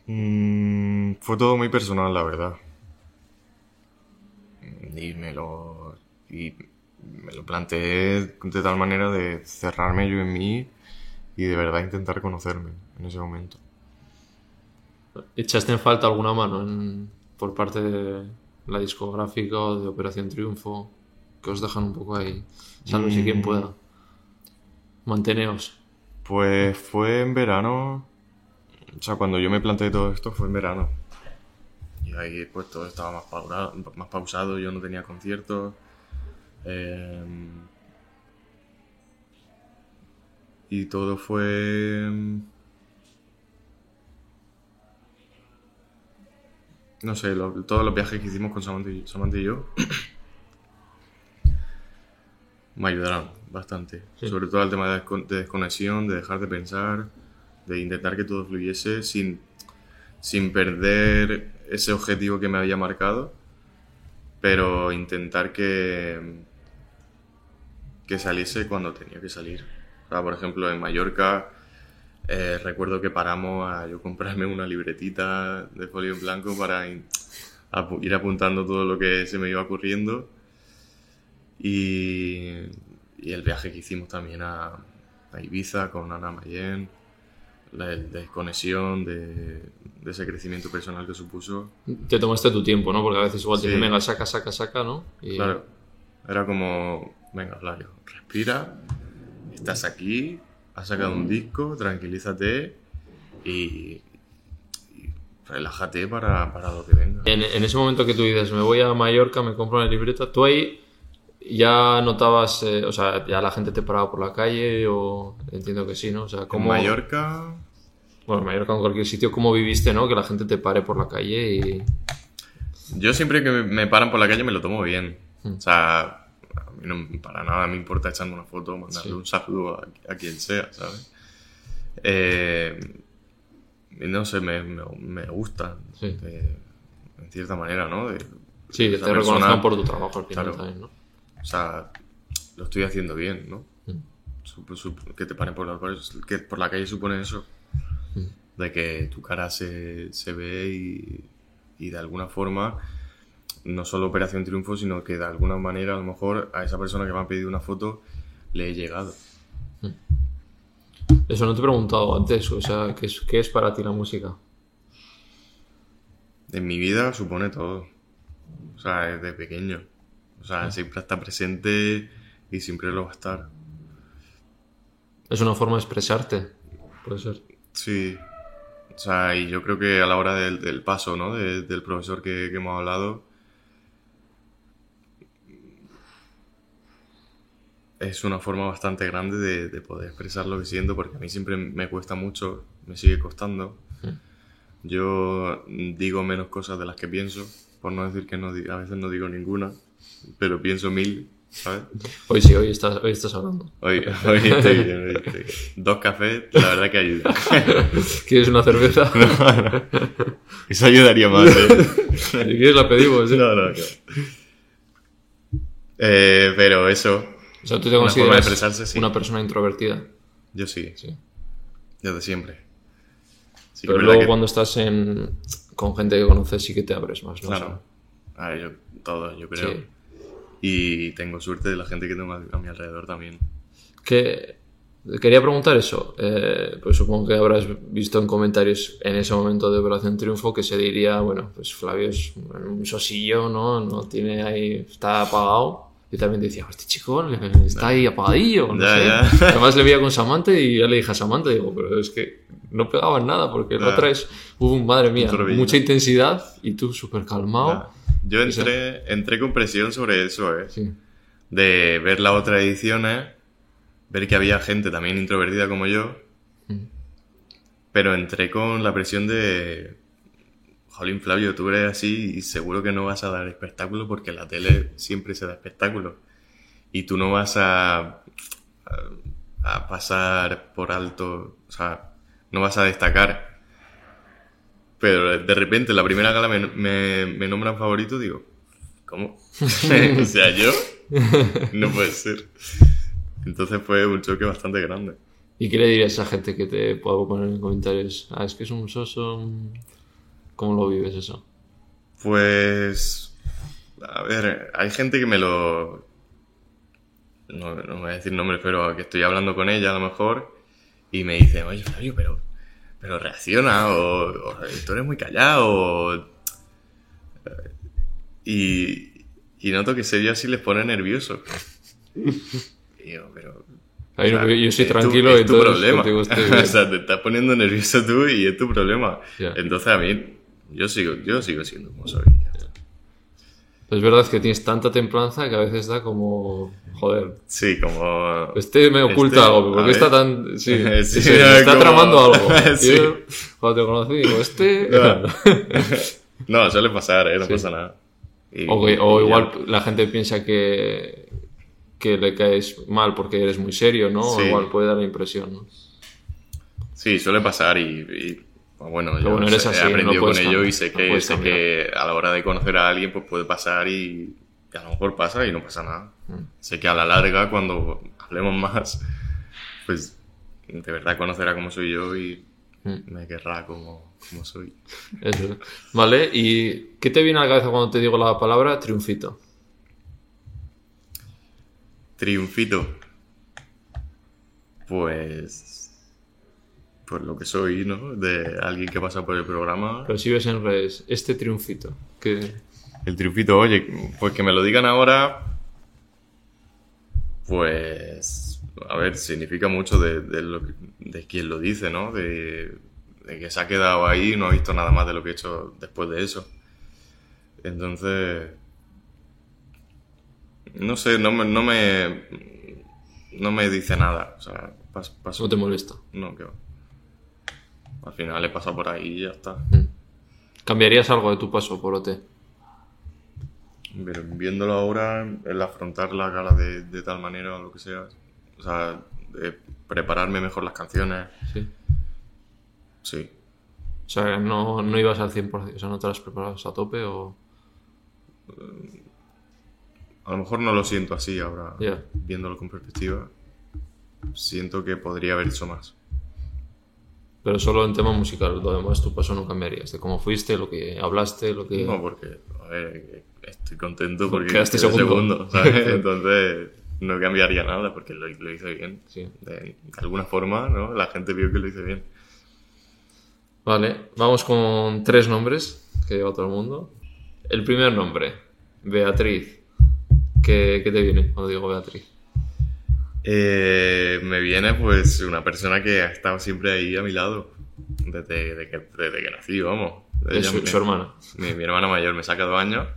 Mm, fue todo muy personal, la verdad. Y me lo, y me lo planteé de tal manera de cerrarme yo en mí y de verdad intentar conocerme en ese momento. ¿Echaste en falta alguna mano en- por parte de la discográfica o de Operación Triunfo? Que os dejan un poco ahí. Sálvese quien pueda. Manteneos. Pues fue en verano. O sea, cuando yo me planteé todo esto fue en verano. Y ahí pues todo estaba más, paura- más pausado, yo no tenía conciertos. eh, y todo fue... No sé, lo- todos los viajes que hicimos con Samantha y, Samantha y yo me ayudaron bastante. Sí. Sobre todo el tema de, descon- de desconexión, de dejar de pensar, de intentar que todo fluyese sin, sin perder ese objetivo que me había marcado, pero intentar que, que saliese cuando tenía que salir. O sea, por ejemplo, en Mallorca eh, recuerdo que paramos a yo comprarme una libretita de folio en blanco para in- ir apuntando todo lo que se me iba ocurriendo. Y, y el viaje que hicimos también a, a Ibiza con Ana Mayen, la de desconexión de, de ese crecimiento personal que supuso. Te tomaste tu tiempo, ¿no? Porque a veces igual te Sí. dicen, venga, saca, saca, saca, ¿no? Y Claro, era como, venga, Flavio, respira, estás aquí, has sacado un disco, tranquilízate y, y relájate para, para lo que venga. En, en ese momento que tú dices, me voy a Mallorca, me compro una libreta, ¿tú ahí ya notabas, eh, o sea, ya la gente te paraba por la calle o entiendo que sí, ¿no? O sea, En ¿cómo, Mallorca, Bueno, en Mallorca o en cualquier sitio, ¿cómo viviste, no? Que la gente te pare por la calle y... yo siempre que me- me paran por la calle me lo tomo bien. Mm. O sea, a mí no para nada me importa echarme una foto, mandarle Sí. un saludo a, a quien sea, ¿sabes? Eh, no sé, me, me, me gusta, Sí. de- en cierta manera, ¿no? De- Sí, que te reconozcan por tu trabajo al final Claro. también, ¿no? O sea, lo estoy haciendo bien, ¿no? Mm. Que te paren por la, que por la calle supone eso. Mm. De que tu cara se, se ve y, y de alguna forma, no solo Operación Triunfo, sino que de alguna manera a lo mejor a esa persona que me ha pedido una foto le he llegado. Eso no te he preguntado antes, o sea, ¿qué es, qué es para ti la música? En mi vida supone todo. O sea, desde pequeño. O sea, siempre está presente y siempre lo va a estar. Es una forma de expresarte, puede ser. Sí. O sea, y yo creo que a la hora del, del paso, ¿no? De- del profesor que, que hemos hablado, es una forma bastante grande de, de poder expresar lo que siento, porque a mí siempre me cuesta mucho, me sigue costando. Yo digo menos cosas de las que pienso, por no decir que no, a veces no digo ninguna, pero pienso mil, ¿sabes? Hoy sí, hoy estás, hoy estás hablando. Hoy, hoy estoy bien, hoy estoy bien. Dos cafés, la verdad que ayuda. ¿Quieres una cerveza? Eso ayudaría más, ¿eh? Si quieres la pedimos, ¿eh? No, no, no. Eh, pero eso, O sea, tú te Una consideras sí. una persona introvertida. yo sí, Sí. desde siempre. Sí Pero luego que- cuando estás en, con gente que conoces sí que te abres más, ¿no? Claro. A ver, yo, todo, yo creo. Sí. Y tengo suerte de la gente que tengo a, a mi alrededor también. Que quería preguntar eso. eh, pues supongo que habrás visto en comentarios en ese momento de Operación Triunfo que se diría, bueno, pues Flavio es un sosillo, ¿no? No tiene ahí, está apagado. Yo también decía, este chico está ahí apagadillo. no Ya, sé. ya. Además le veía con Samantha y ya le dije a Samantha, digo, pero es que no pegaban nada porque la otra es, madre mía, mucha intensidad y tú súper calmado. Yo entré, entré con presión sobre eso, ¿eh? Sí. De ver las otras ediciones, ver que había gente también introvertida como yo, Mm. pero entré con la presión de... Jolín, Flavio, tú eres así y seguro que no vas a dar espectáculo porque la tele siempre se da espectáculo. Y tú no vas a, a, a pasar por alto, o sea, no vas a destacar. Pero de repente, la primera gala me, me, me nombran favorito, digo, ¿cómo? o sea, yo. No puede ser. Entonces fue un choque bastante grande. ¿Y qué le dirías a esa gente que te puedo poner en comentarios? Ah, es que es un soso. ¿Cómo lo vives eso? Pues. A ver, hay gente que me lo. No, no voy a decir nombres, pero que estoy hablando con ella a lo mejor. Y me dice, oye, Fabio, pero. Pero reacciona, o, o tú eres muy callado, o. Y, y noto que serio así les pone nervioso. Y yo, pero. Ay, no, o sea, yo soy es tu- tranquilo es tu problema. o sea, te estás poniendo nervioso tú y es tu problema. Entonces a mí, yo sigo, yo sigo siendo como soy. está. Es verdad que tienes tanta templanza que a veces da como. Joder. Sí, como. Este me oculta Este, algo, a ¿por qué ver. está tan.? Sí, Sí, sí, me está como- tramando algo. Sí. Yo, cuando te conocí, digo, este. no, suele pasar, ¿eh? No pasa nada. Y- O, que- o y ya. igual la gente piensa que, que le caes mal porque eres muy serio, ¿no? O igual puede dar la impresión, ¿no? Sí, suele pasar y, y, pues bueno, yo bueno, eres sé, así, he no aprendido con ello y sé que, sé que a la hora de conocer a alguien pues puede pasar y, y a lo mejor pasa y no pasa nada. Mm. Sé que a la larga, cuando hablemos más, pues de verdad conocerá cómo soy yo y Mm. me querrá como, como soy. Eso. Vale, ¿y qué te viene a la cabeza cuando te digo la palabra triunfito? Triunfito. Pues. Pues lo que soy, ¿no? De alguien que pasa por el programa. Pero si ves en redes, este triunfito, que El triunfito, oye, pues que me lo digan ahora. Pues. A ver, significa mucho de, de, lo de quien lo dice, ¿no? De, de que se ha quedado ahí y no ha visto nada más de lo que he hecho después de eso. Entonces. No sé, no me. No me, no me dice nada. O sea, pas- paso. no te molesta. No, que va. Al final he pasado por ahí y ya está. ¿Cambiarías algo de tu paso por OT? Pero viéndolo ahora, el afrontar la gala de, de tal manera o lo que sea, o sea, de prepararme mejor las canciones, Sí. sí. O sea, no, no ibas al 100%, o sea, no te las preparabas a tope o... A lo mejor no lo siento así ahora, Ya. viéndolo con perspectiva. Siento que podría haber hecho más. Pero solo en tema musical, lo demás tu paso no cambiarías, de cómo fuiste, lo que hablaste, lo que... No, porque, a ver, estoy contento porque Quedaste quedé segundo. ¿sabes? Entonces, no cambiaría nada porque lo, lo hice bien. Sí. De, de alguna forma, ¿no? La gente vio que lo hice bien. Vale, vamos con tres nombres que lleva todo el mundo. El primer nombre, Beatriz. ¿Qué, qué te viene cuando digo Beatriz? Eh, me viene pues una persona que ha estado siempre ahí a mi lado desde, desde que, desde que nací, vamos. Es Ella su, hermana. Mi, mi hermana mayor me saca dos años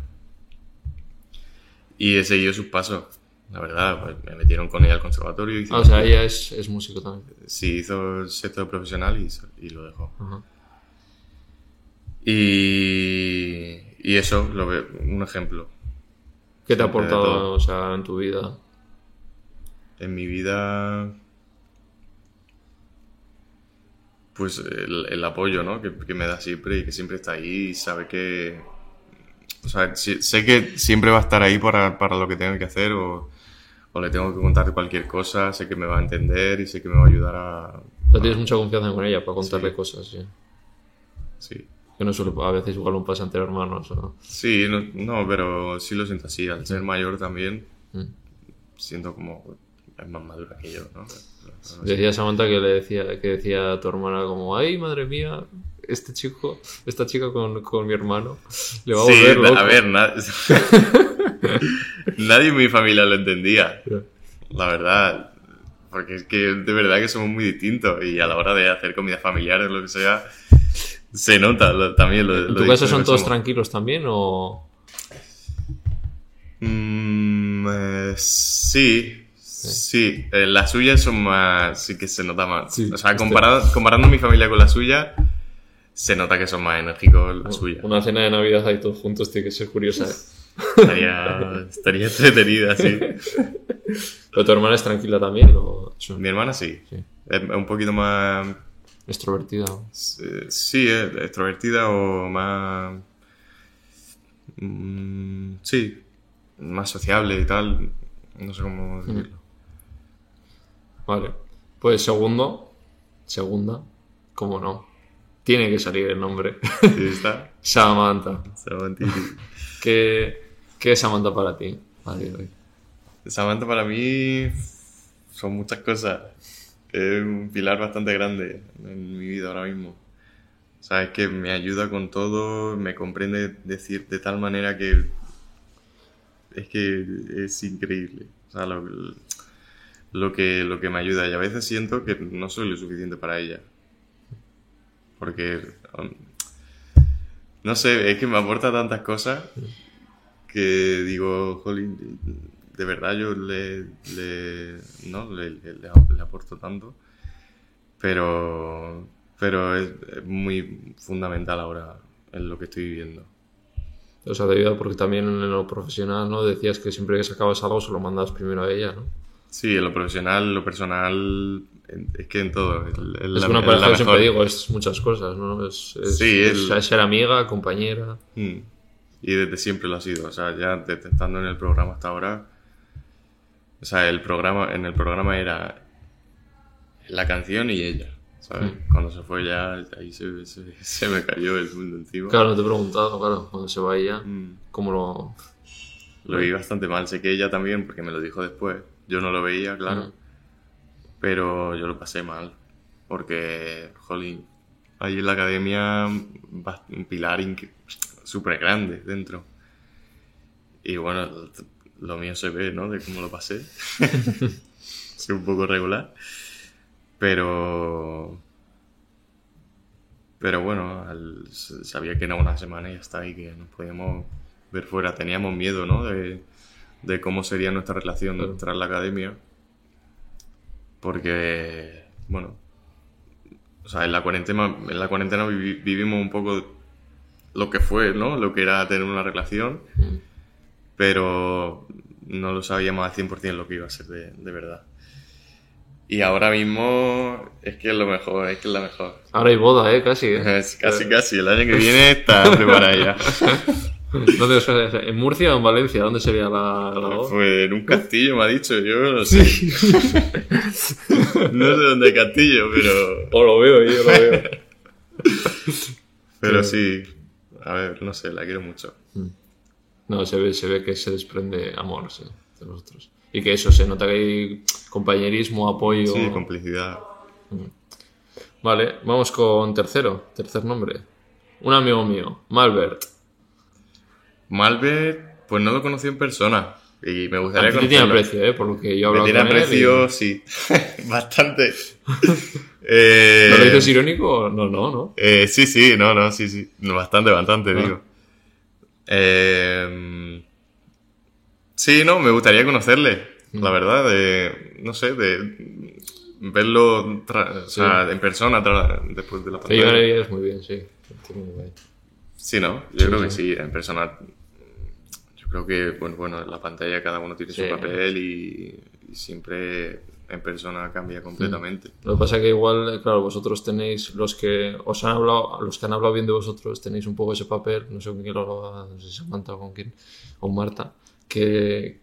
y he seguido sus pasos. La verdad, pues me metieron con ella al conservatorio. Ah, o sea, ella es, es músico también. Sí, hizo el sexto profesional y, lo dejó. Y, y eso, lo un ejemplo. ¿Qué te ha aportado o sea, en tu vida? En mi vida, pues el, el apoyo, ¿no? Que, que me da siempre y que siempre está ahí y sabe que... O sea, sí- sé que siempre va a estar ahí para, para lo que tenga que hacer o, o le tengo que contar cualquier cosa, sé que me va a entender y sé que me va a ayudar a... O sea, tienes mucha confianza con ella para contarle Sí. cosas, sí. Sí, Que no suele, a veces igual un pasa entre hermanos. ¿no? sí no, no, pero sí lo siento así. Al ser mayor también, Mm. siento como... Es más madura que yo, ¿no? Decía Samantha que le decía, que decía a tu hermana como, ay, madre mía, este chico, esta chica con, con mi hermano, le va a Sí, volver loco. a ver, na- nadie en mi familia lo entendía. La verdad. Porque es que de verdad que somos muy distintos y a la hora de hacer comidas familiares o lo que sea, se nota lo- también lo, ¿En tu distintos son todos somos. tranquilos también o...? Mm, eh, sí, sí. Eh, las suyas son más. Sí que se nota más. Sí, o sea, este- comparado, comparando mi familia con la suya, se nota que son más enérgicos las suyas. Una cena de Navidad ahí todos juntos tiene que ser curiosa, ¿eh? Estaría, estaría entretenida, sí. ¿Pero tu hermana es tranquila también o...? Mi hermana sí. Sí. Es un poquito más. Extrovertida. Eh, Sí, eh, extrovertida o más... mm, sí, más sociable y tal. No sé cómo decirlo. Vale. Pues segundo, segunda, cómo no. Tiene que salir el nombre. Sí, está. Samantha. Samantha. ¿Qué, qué es Samantha para ti? hoy? Samantha para mí son muchas cosas. Es un pilar bastante grande en mi vida ahora mismo. O sea, es que me ayuda con todo, me comprende decir de tal manera que es que es increíble. O sea, lo, lo que, lo que me ayuda. Y a veces siento que no soy lo suficiente para ella. Porque, um, no sé, es que me aporta tantas cosas que digo, jolín, de verdad yo le, ¿no? le, le- aporto tanto. Pero, pero es, es muy fundamental ahora en lo que estoy viviendo. O sea, te ayuda porque también en lo profesional, ¿no? Decías que siempre que sacabas algo se lo mandabas primero a ella, ¿no? Sí, en lo profesional, en lo personal, es que en todo. Es, es Es la- una pareja que siempre digo, es muchas cosas, ¿no? Es, es- Sí, es ser amiga, compañera. Mm. Y desde siempre lo ha sido. O sea, ya desde estando en el programa hasta ahora. O sea, el programa, en el programa era la canción y ella. ¿Sabes? Mm. Cuando se fue ya, ahí se, se, se me cayó el mundo encima. Claro, no te he preguntado, claro, cuando se va ella, Mm. cómo lo... Lo vi bastante mal. Sé que ella también, porque me lo dijo después. Yo no lo veía, claro. Mm. Pero yo lo pasé mal. Porque, jolín, ahí en la academia un pilar súper grande dentro. Y bueno, lo mío se ve, ¿no? De cómo lo pasé. Soy un poco regular. Pero... Pero bueno, al- sabía que era una semana y ya está, y que nos podíamos ver fuera. Teníamos miedo, ¿no? De, de cómo sería nuestra relación Claro. tras la academia. Porque, bueno, o sea, en la cuarentena, en la cuarentena vivi- vivimos un poco lo que fue, ¿no? Lo que era tener una relación, Mm. pero no lo sabíamos al 100% lo que iba a ser de, de verdad. Y ahora mismo es que es lo mejor, es que es la mejor. Ahora hay boda, ¿eh? Casi, ¿eh? Es casi, casi, el año que viene está preparada ya. ¿Dónde os- ¿En Murcia o en Valencia? ¿Dónde sería la, la? Pues en un castillo me ha dicho, yo no sé. no sé dónde castillo, pero... O lo veo, yo lo veo. Pero sí, a ver, no sé, la quiero mucho. No, se ve, se ve que se desprende amor sí, de nosotros. Y que eso, se nota que hay compañerismo, apoyo. Sí, complicidad. Vale, vamos con tercero, tercer nombre. Un amigo mío, Malbert. Malbert, pues no lo conocí en persona. Y me gustaría te tiene aprecio, ¿eh? Por lo que yo he Me hablado tiene con él y- aprecio, sí. Bastante. Eh, ¿No lo dices irónico? No, no, no. eh, sí, sí, no, no, sí, sí. Bastante, bastante, Ah. digo. Eh, sí, no, me gustaría conocerle, Mm. la verdad. De, no sé, de verlo o sea, en persona después de la pantalla. llevarías muy bien, sí. Estoy muy bien. Sí, ¿no? Yo Sí, creo que sí. sí, en persona. Yo creo que, bueno, bueno en la pantalla cada uno tiene Sí. su papel y, y siempre en persona cambia completamente. Lo que pasa es que igual, claro, vosotros tenéis, los que os han hablado, los que han hablado bien de vosotros, tenéis un poco ese papel, no sé con quién lo hablaba, no sé si Samantha o con quién, o Marta, que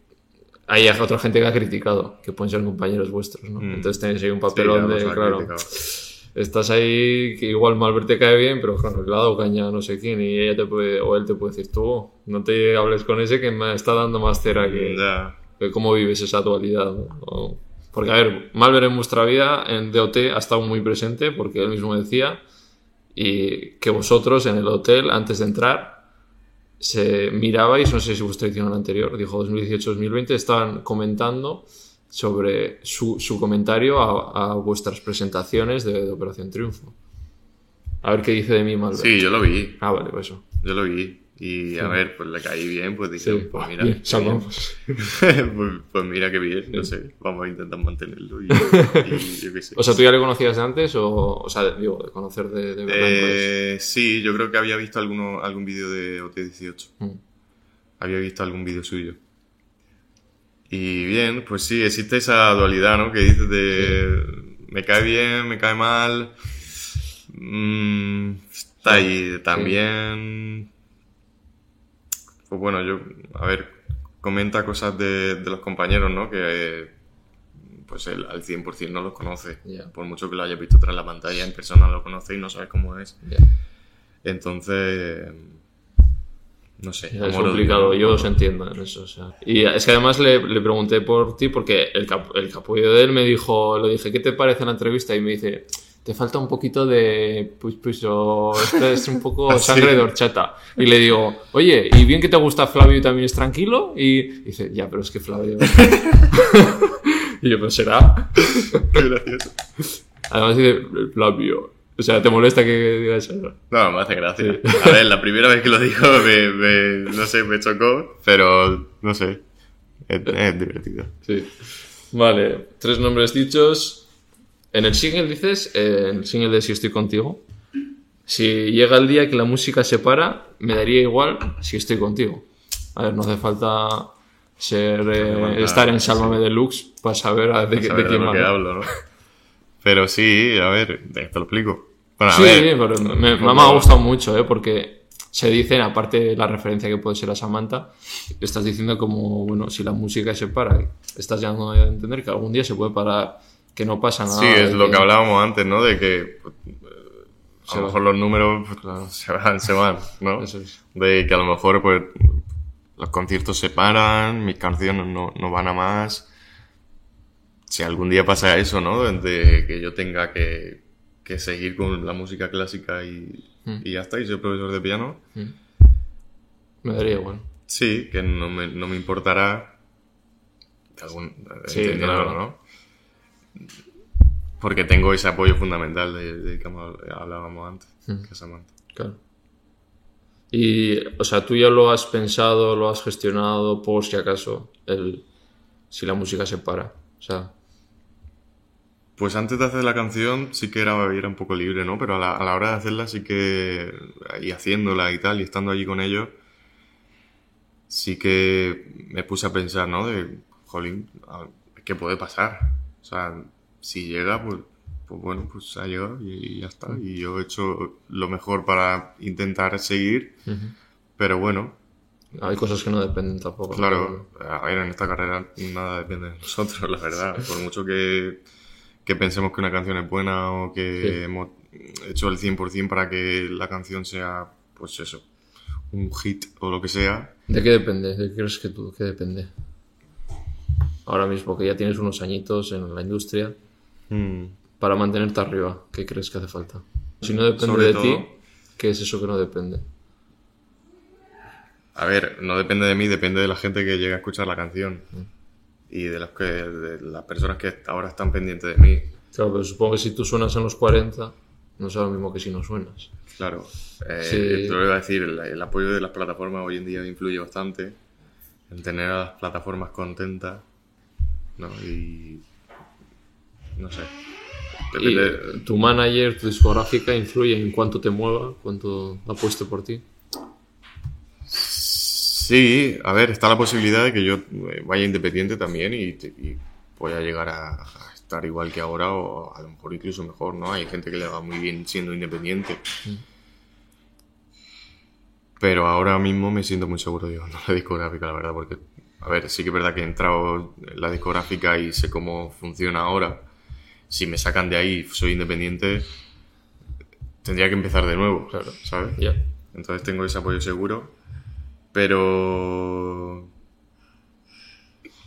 hay otra gente que ha criticado, que pueden ser compañeros vuestros, ¿no? Mm. Entonces tenéis ahí un Sí, papelón ya de, claro, criticado. Estás ahí, que igual Malvert te cae bien, pero claro, le ha dado caña a no sé quién, y ella te puede, o él te puede decir, tú, no te hables con ese que me está dando más cera que, Ya. que cómo vives esa. O- Porque, a ver, Malver en vuestra vida, en DOT, ha estado muy presente, porque él mismo decía, y que vosotros en el hotel, antes de entrar, se mirabais, no sé si vuestra edición anterior, dijo 2018-2020, estaban comentando sobre su, su comentario a, a vuestras presentaciones de, de Operación Triunfo. A ver qué dice de mí Malver. Sí, yo lo vi, Ah, vale, pues eso. yo lo vi. Y a ver, pues le caí bien, pues dije, Sí, pues mira. bien, salvamos. pues, pues mira qué bien, no sé, vamos a intentar mantenerlo y, y yo qué sé. O sea, ¿tú ya le conocías de antes o, o sea, digo, de conocer de, de? Eh, sí, yo creo que había visto alguno, algún vídeo de OT18. Mm. Había visto algún vídeo suyo. Y bien, pues sí, existe esa dualidad, ¿no? Que dices de me cae bien, me cae mal. Mm, está ahí también. Pues bueno, yo, a ver, comenta cosas de, de los compañeros, ¿no? Que pues él al 100% no los conoce. Por mucho que lo haya visto tras la pantalla, en persona lo conoce y no sabe cómo es. Entonces, no sé. Es amor complicado, yo ¿no? os entiendo en eso. o sea. Y es que además le, le pregunté por ti porque el, cap- el capullo de él me dijo, le dije, ¿qué te parece la entrevista? Y me dice, te falta un poquito de, pues, pues, o esto es un poco ¿Ah, sangre de horchata. Y le digo, oye, ¿y bien que te gusta Flavio y también es tranquilo? Y dice, ya, pero es que Flavio... y yo, pues será. Qué gracioso. Además dice, Flavio. O sea, ¿te molesta que diga eso? No, me hace gracia. A ver, la primera vez que lo dijo me, me- no sé, me chocó, pero no sé. Es, es divertido. Sí. Vale, tres nombres dichos. En el single dices, eh, en el single de Si estoy contigo, si llega el día que la música se para, me daría igual si estoy contigo. A ver, no hace falta ser eh, estar en sí. Sálvame Deluxe para saber a- de, qué- Saber de de quién lo que hablo, ¿no? Pero sí, a ver, te lo explico. Bueno, a Sí, ver, pero me, ha gustado mucho, ¿eh? porque se dicen, aparte de la referencia que puede ser a Samantha, estás diciendo como, bueno, si la música se para, estás dando a entender que algún día se puede parar, que no pasa nada. Sí, es lo que hablábamos antes, ¿no? De que Se a lo mejor los números pues, se van, se van, ¿no? Eso es. De que a lo mejor pues los conciertos se paran, mis canciones no, no van a más. Si algún día pasa eso, ¿no? De que yo tenga que, que seguir con la música clásica y, Mm. y ya está, y soy profesor de piano, Me daría igual. sí, que no me, no me importará. algún- Sí, claro. ¿no? Porque tengo ese apoyo fundamental de, de que hablábamos antes, Mm. que es Samantha. Claro. Y, o sea, tú ya lo has pensado, lo has gestionado por si acaso, el, si la música se para. O sea, Pues antes de hacer la canción sí que era, era un poco libre, ¿no? Pero a la, a la hora de hacerla sí que... Y haciéndola y tal, y estando allí con ellos, sí que me puse a pensar, ¿no? De, jolín, ¿qué puede pasar? O sea, si llega, pues, pues bueno, pues ha llegado y, y ya está. Y yo he hecho lo mejor para intentar seguir, pero bueno, hay cosas que no dependen tampoco. Claro, a ver, en esta carrera nada depende de nosotros, la verdad. Por mucho que, que pensemos que una canción es buena o que Sí. hemos hecho el 100% para que la canción sea, pues eso, un hit o lo que sea, ¿De qué depende? ¿De qué crees que tú? ¿Qué depende? Ahora mismo que ya tienes unos añitos en la industria, mm, para mantenerte arriba, ¿qué crees que hace falta? Si no depende Sobre de todo- ti, ¿qué es eso que no depende? a ver, no depende de mí, depende de la gente que llega a escuchar la canción Mm. Y de, las que, de las personas que ahora están pendientes de mí. Claro, pero supongo que si tú suenas en los 40, no es lo mismo que si no suenas. Claro, eh, Sí. te lo iba a decir, el, el apoyo de las plataformas hoy en día influye bastante en tener a las plataformas contentas, ¿no? Y no sé. Y tu manager, tu discográfica influye en cuánto te mueva, cuánto apueste por ti. Sí, a ver, está la posibilidad de que yo eh, vaya independiente también y, y pueda llegar a, a estar igual que ahora o a lo mejor incluso mejor, ¿no? Hay gente que le va muy bien siendo independiente. Pero ahora mismo me siento muy seguro de llevando la discográfica, la verdad, porque, a ver, sí que es verdad que he entrado en la discográfica y sé cómo funciona ahora. Si me sacan de ahí y soy independiente, tendría que empezar de nuevo, Claro. ¿sabes? Ya. Entonces tengo ese apoyo seguro. Pero.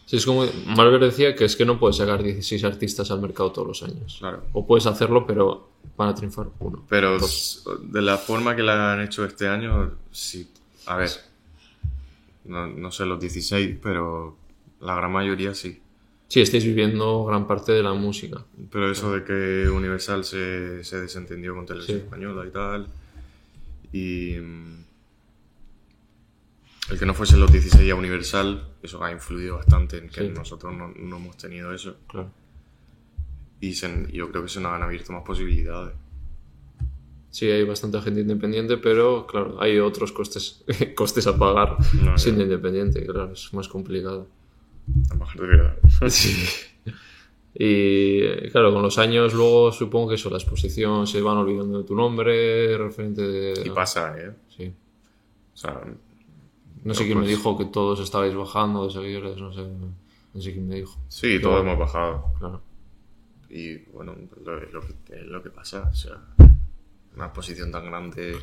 Sí, es como Margaret decía que es que no puedes sacar 16 artistas al mercado todos los años. Claro. O puedes hacerlo, pero van a triunfar uno. Pero dos. de la forma que la han hecho este año, sí. A ver. No, no sé los 16, pero la gran mayoría sí. Sí, estáis viviendo gran parte de la música. Pero eso de que Universal se, se desentendió con Televisión Sí. Española y tal. Y. El que no fuese los 16 a Universal, eso ha influido bastante en que Sí. nosotros no, no hemos tenido eso. Claro. Y se- yo creo que se nos han abierto más posibilidades. Sí, hay bastante gente independiente, pero claro, hay otros costes, costes a pagar No, siendo independiente, claro, es más complicado. A bajar de verdad. Sí. Y claro, con los años luego supongo que eso, la exposición se van olvidando de tu nombre, referente de... Y pasa, ¿eh? Sí. O sea, No sé No, quién me pues- dijo que todos estabais bajando de seguidores, no sé, no sé quién me dijo. sí, todos hemos bajado. Claro. Y bueno, lo, lo que, lo que pasa, o sea, una exposición tan grande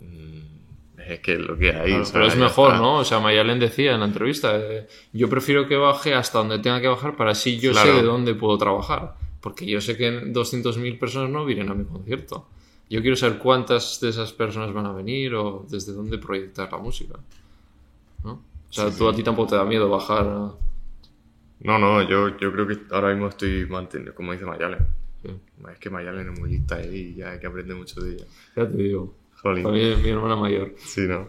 mm, es que lo que hay. Claro, pero es mejor, está. ¿no? O sea, Mayalen decía en la entrevista, eh, yo prefiero que baje hasta donde tenga que bajar para así yo Claro. sé de dónde puedo trabajar. Porque yo sé que 200.000 personas no vienen a mi concierto. Yo quiero saber cuántas de esas personas van a venir o desde dónde proyectar la música. ¿no? O sea, tú a ti tampoco te da miedo bajar. a- No, no, yo, yo creo que ahora mismo estoy manteniendo, como dice Mayalen. Sí. Es que Mayalen es muy lista ¿eh? y ya hay que aprender mucho de ella. Ya te digo. Jolín. Mí es mi hermana mayor. Sí, ¿no?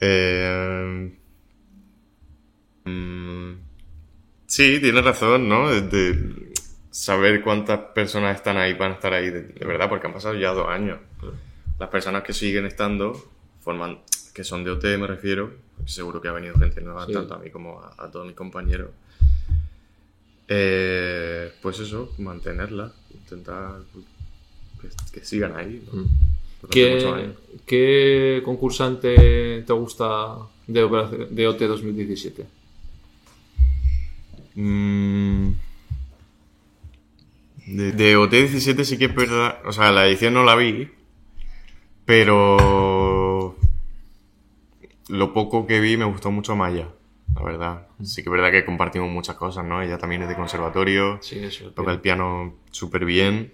Eh, mm, sí, tienes razón, ¿no? De saber cuántas personas están ahí, van a estar ahí, de, de verdad, porque han pasado ya dos años. Las personas que siguen estando, forman, que son de OT, me refiero, seguro que ha venido gente nueva, Sí. tanto a mí como a, a todos mis compañeros. Eh, pues eso, mantenerla, intentar que, que sigan ahí. ¿no? Mm. Durante muchos ¿Qué, años. qué concursante te gusta de, de OT 2017? Mm. De, de OT17 sí que es verdad. O sea, la edición no la vi. Pero. Lo poco que vi me gustó mucho Maya. La verdad. Sí que es verdad que compartimos muchas cosas, ¿no? Ella también es de conservatorio. Sí, eso. Toca el piano súper bien.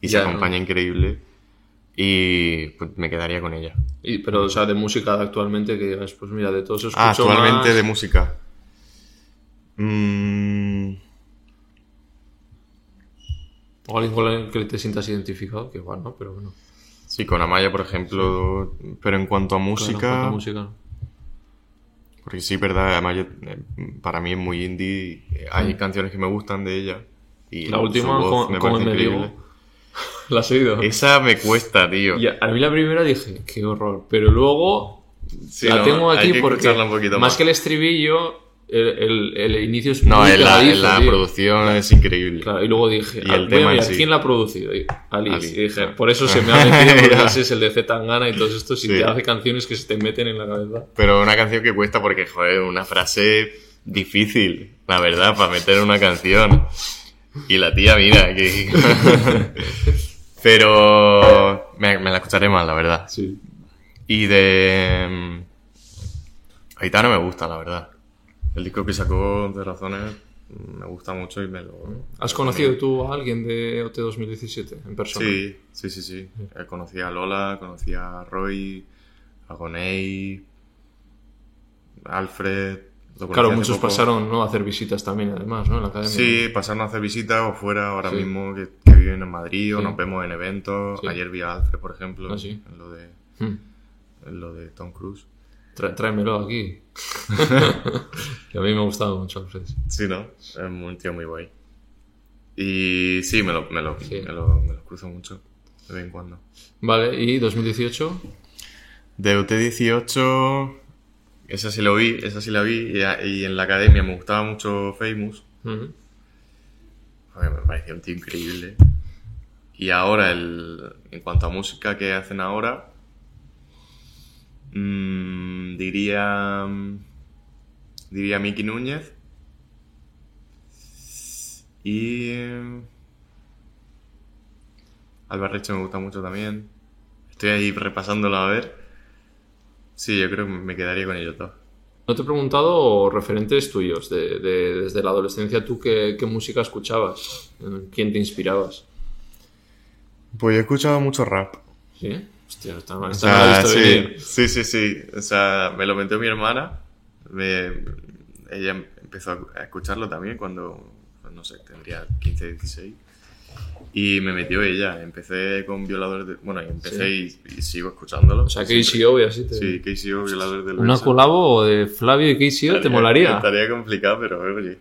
Y Ya, se ¿no? acompaña increíble. Y pues me quedaría con ella. Y- pero, o sea, de música actualmente que digas, pues mira, de todos escucho Ah, actualmente más- de música. Mm, O alguien con el que te sientas identificado, que igual, ¿no? Pero bueno. sí, con Amaya, por ejemplo. Pero en cuanto a música. Claro, en cuanto a música, ¿no? Porque sí, verdad, yo, eh, para mí es muy indie. eh, Hay canciones que me gustan de ella. Y Mm. La última, con, me increíble. Mendigo. ¿La has oído? Esa me cuesta, tío. Y a mí la primera dije, qué horror. Pero luego Sí, la ¿no? tengo aquí que porque escucharla un poquito más más. que el estribillo, el, el- el inicio es No, muy en la, en la producción es increíble. Claro, y luego dije, Y ah, el a sí. ¿quién la ha producido? Y Alice. Alice, y dije, por eso se me ha metido, porque ese es el de Z Tangana y todo esto, si Sí. te hace canciones que se te meten en la cabeza. Pero una canción que cuesta porque, joder, una frase difícil, la verdad, para meter en una canción. Y la tía, mira, que... Pero me, me la escucharé más, la verdad. Sí. Y de... mm, Aitana me gusta, la verdad. El disco que sacó de Razones me gusta mucho y me lo... ¿Has conocido tú a alguien de OT 2017 en persona? Sí, sí, sí, sí. Eh, Conocí a Lola, conocí a Roy, a Gonei, Alfred... Claro, muchos poco. pasaron ¿no? a hacer visitas también, además, ¿no? En la academia. Sí, pasaron a hacer visitas o fuera ahora Sí. mismo que, que viven en Madrid o Sí. nos vemos en eventos. Ayer vi a Alfred, por ejemplo, Ah, en, lo de, Hmm. en lo de Tom Cruise. Tráemelo aquí. que a mí me ha gustado mucho Alfred. Sí, ¿no? Es un tío muy guay. Y sí, me lo, me lo, Sí. me lo, me lo cruzo mucho, de vez en cuando. Vale, ¿y 2018? De UT18, esa sí lo vi, esa sí la vi, y, a- y en la academia me gustaba mucho Famous. Ujú. Joder, me parecía un tío increíble. Y ahora, el, en cuanto a música que hacen ahora, mm, diría. Diría Miki Núñez. Y. eh, Alba Reche me gusta mucho también. Estoy ahí repasándolo a ver. Sí, yo creo que me quedaría con ellos dos. No te he preguntado referentes tuyos, de, de- desde la adolescencia, tú qué, qué música escuchabas, ¿En quién te inspirabas. Pues yo he escuchado mucho rap. ¿Sí? Hostia, O no la he sea, visto sí, venir. sí, sí, sí. O sea, me lo metió mi hermana. Me- ella empezó a escucharlo también cuando, no sé, tendría 15, 16. Y me metió ella. Empecé con Violadores de... Bueno, y empecé y, y sigo escuchándolo. O sea. KCO y así te... Sí, KCO, Violadores del ¿Una colabo de Flavio y KCO te Estaría- molaría? Estaría complicado, pero oye.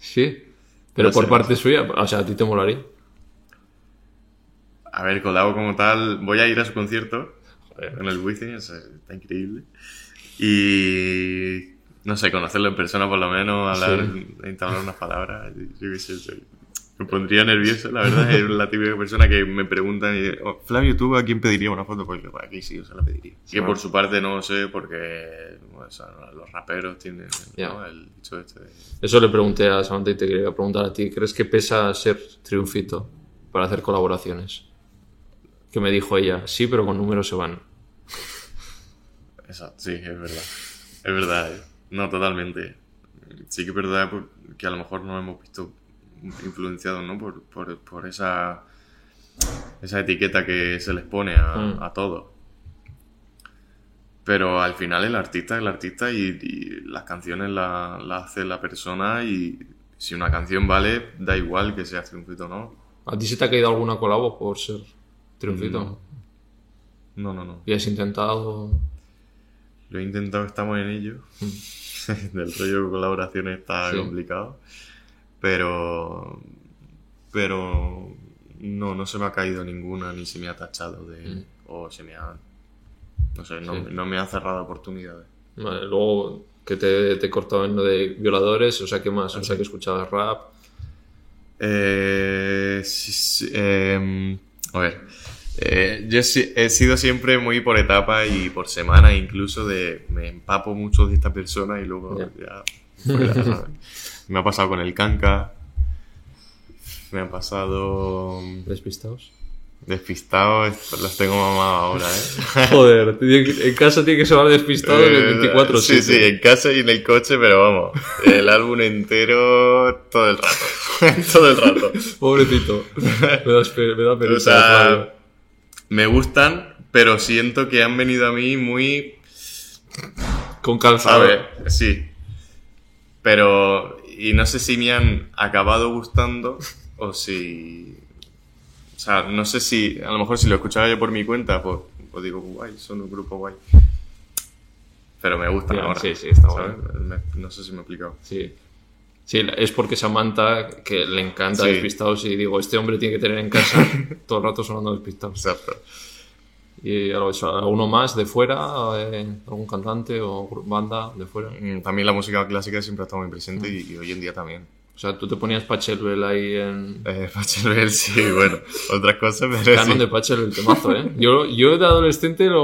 Sí. Pero No por sé, parte suya, o sea, a ti te molaría. A ver, colabo como tal, voy a ir a su concierto en el sea, está increíble. Y no sé, conocerlo en persona por lo menos, hablar, entablar unas palabras. Yo qué sé, soy- me pondría nervioso, la verdad. Es la típica persona que me preguntan, "Oh, Flavio, ¿tú a quién pediría una foto? Pues yo, "Pues aquí sí, yo se la pediría. Que por su parte no sé, porque bueno, o sea, los raperos tienen Ya. ¿no? el dicho este de... Eso le pregunté a Samantha y te quería preguntar a ti. ¿Crees que pesa ser triunfito para hacer colaboraciones? Que me dijo ella, sí, pero con números se van. Exacto, sí, es verdad. Es verdad, ¿eh? No, totalmente. Sí que es verdad que a lo mejor nos hemos visto influenciados, ¿no? Por, por, por esa, esa etiqueta que se les pone a, Mm. a todos. Pero al final el artista es el artista y, y las canciones las la hace la persona y si una canción vale, da igual que sea triunfito o no. ¿A ti se te ha caído alguna colabo por ser triunfito? No, no, no. ¿Y has intentado...? Lo he intentado, estamos en ello. Del rollo de colaboraciones está Sí. complicado. Pero. Pero. No, no se me ha caído ninguna ni se me ha tachado de. O se me ha. No sé, no, Sí. no me ha cerrado oportunidades. Vale, luego que te, te he cortado en lo de violadores, o sea, ¿qué más? O sea, que escuchabas rap. Eh, sí, sí, em, a ver. Eh, yo he sido siempre muy por etapas y por semana incluso de me empapo mucho de esta persona y luego Ya. ya, fuera, me ha pasado con el canca me ha pasado ¿Despistados? despistado esto- los tengo mamados ahora eh Joder, en casa tiene que sonar despistado Eh, el 24 sí sí en casa y en el coche pero vamos el álbum entero todo el rato todo el rato Pobrecito. Me da, me da pereza, O sea. Me gustan, pero siento que han venido a mí muy. Con A calzado. ver, sí. Pero. Y no sé si me han acabado gustando o si. O sea, no sé si. A lo mejor si lo escuchara yo por mi cuenta, pues, pues digo, guay, son un grupo guay. Pero me gustan ahora. sí, sí, está ¿sabes? Me- no sé si me he explicado. Sí. Sí, es porque Samantha, que le encanta Sí. despistados, y digo, este hombre tiene que tener en casa todo el rato sonando despistados. Exacto. Y alguno más de fuera, eh, algún cantante o banda de fuera. Mm, También la música clásica siempre ha estado muy presente y, y hoy en día también. O sea, tú te ponías Pachelbel ahí en. Eh, Pachelbel, sí, bueno, otras cosas, pero Canon sí. de Pachelbel, el temazo, ¿eh? Yo, yo de adolescente lo,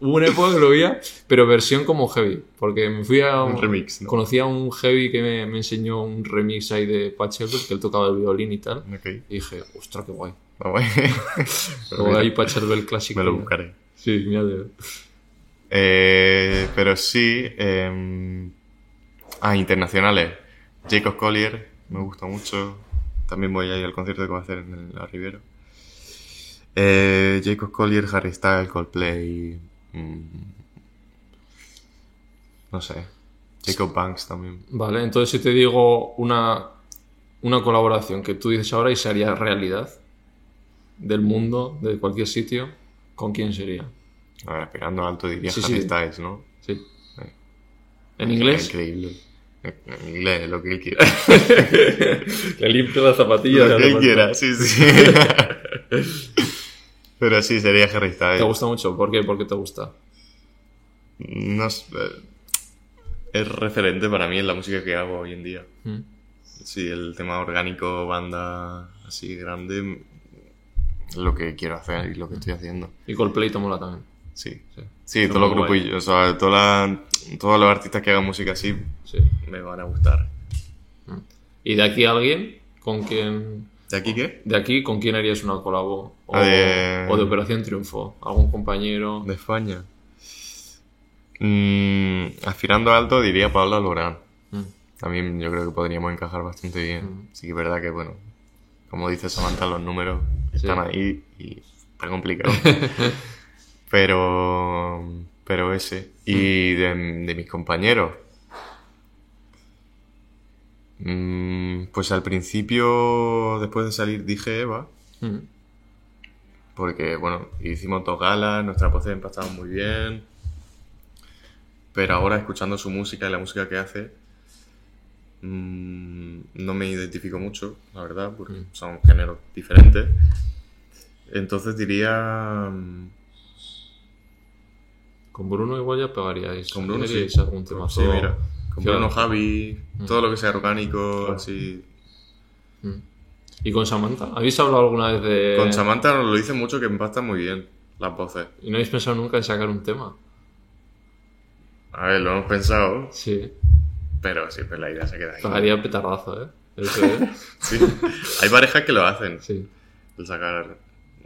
hubo una época que lo veía, pero versión como heavy. Porque me fui a. Un remix, ¿no? Conocí a un heavy que me, me enseñó un remix ahí de Pachelbel, que él tocaba el violín y tal. Ok, Y dije, ostras, qué guay. va guay. Pero Luego ahí Pachelbel clásico. me lo buscaré. Sí, mira. Eh, pero sí. eh, ah, internacionales. Jacob Collier, me gusta mucho. También voy a ir al concierto que va a hacer en el- la Rivera. Eh, Jacob Collier, Harry Styles, Coldplay. mm, no sé. Jacob Banks también. Vale, entonces si te digo una, una colaboración que tú dices ahora y se haría realidad del mundo, de cualquier sitio, ¿con quién sería? A ver, esperando alto diría Sí, Harry sí. Styles, ¿no? Sí. ¿En inglés? Increíble. En inglés, lo que él quiera. Le limpio las zapatillas. lo que él quiera, sí, sí. Pero sí, sería Harry Styles. ¿Te gusta mucho? ¿Por qué? ¿Por qué te gusta? No sé, eh, es referente para mí en la música que hago hoy en día. Mm. Sí, el tema orgánico, banda así grande, es lo que quiero hacer y lo que estoy haciendo. Y Coldplay te mola también. Sí. Sí. Sí, Es todos los muy grupos, guay. o sea, toda la- todos los artistas que hagan música así Sí. me van a gustar. ¿Y de aquí alguien con quien... ¿De aquí qué? De aquí, ¿con quién harías una colabo? O, Ah, de- o de Operación Triunfo. ¿Algún compañero? De España. Mm, aspirando alto diría Pablo Alborán. Mm. También yo creo que podríamos encajar bastante bien. Sí que es verdad que, bueno, como dice Samantha, los números están ahí y está complicado. pero, pero ese. Y de, de mis compañeros. Mm, pues al principio, después de salir, dije Eva. Mm. Porque, bueno, hicimos dos galas, nuestras voces empataban muy bien. Pero ahora, escuchando su música y la música que hace, mm, no me identifico mucho, la verdad, porque Mm. son géneros diferentes. Entonces diría. Con Bruno igual ya pegaríais. Con Bruno sí. Algún temazo. Sí, mira. Con Claro. Bruno Javi, todo lo que sea orgánico, así. ¿Y con Samantha? ¿Habéis hablado alguna vez de...? Con Samantha nos lo dicen mucho que empastan muy bien las voces. ¿Y no habéis pensado nunca en sacar un tema? A ver, lo hemos pensado, Sí. pero siempre la idea se queda ahí. Pagaría petardazo, ¿eh? Eso, ¿eh? Sí. Hay parejas que lo hacen, Sí. el sacar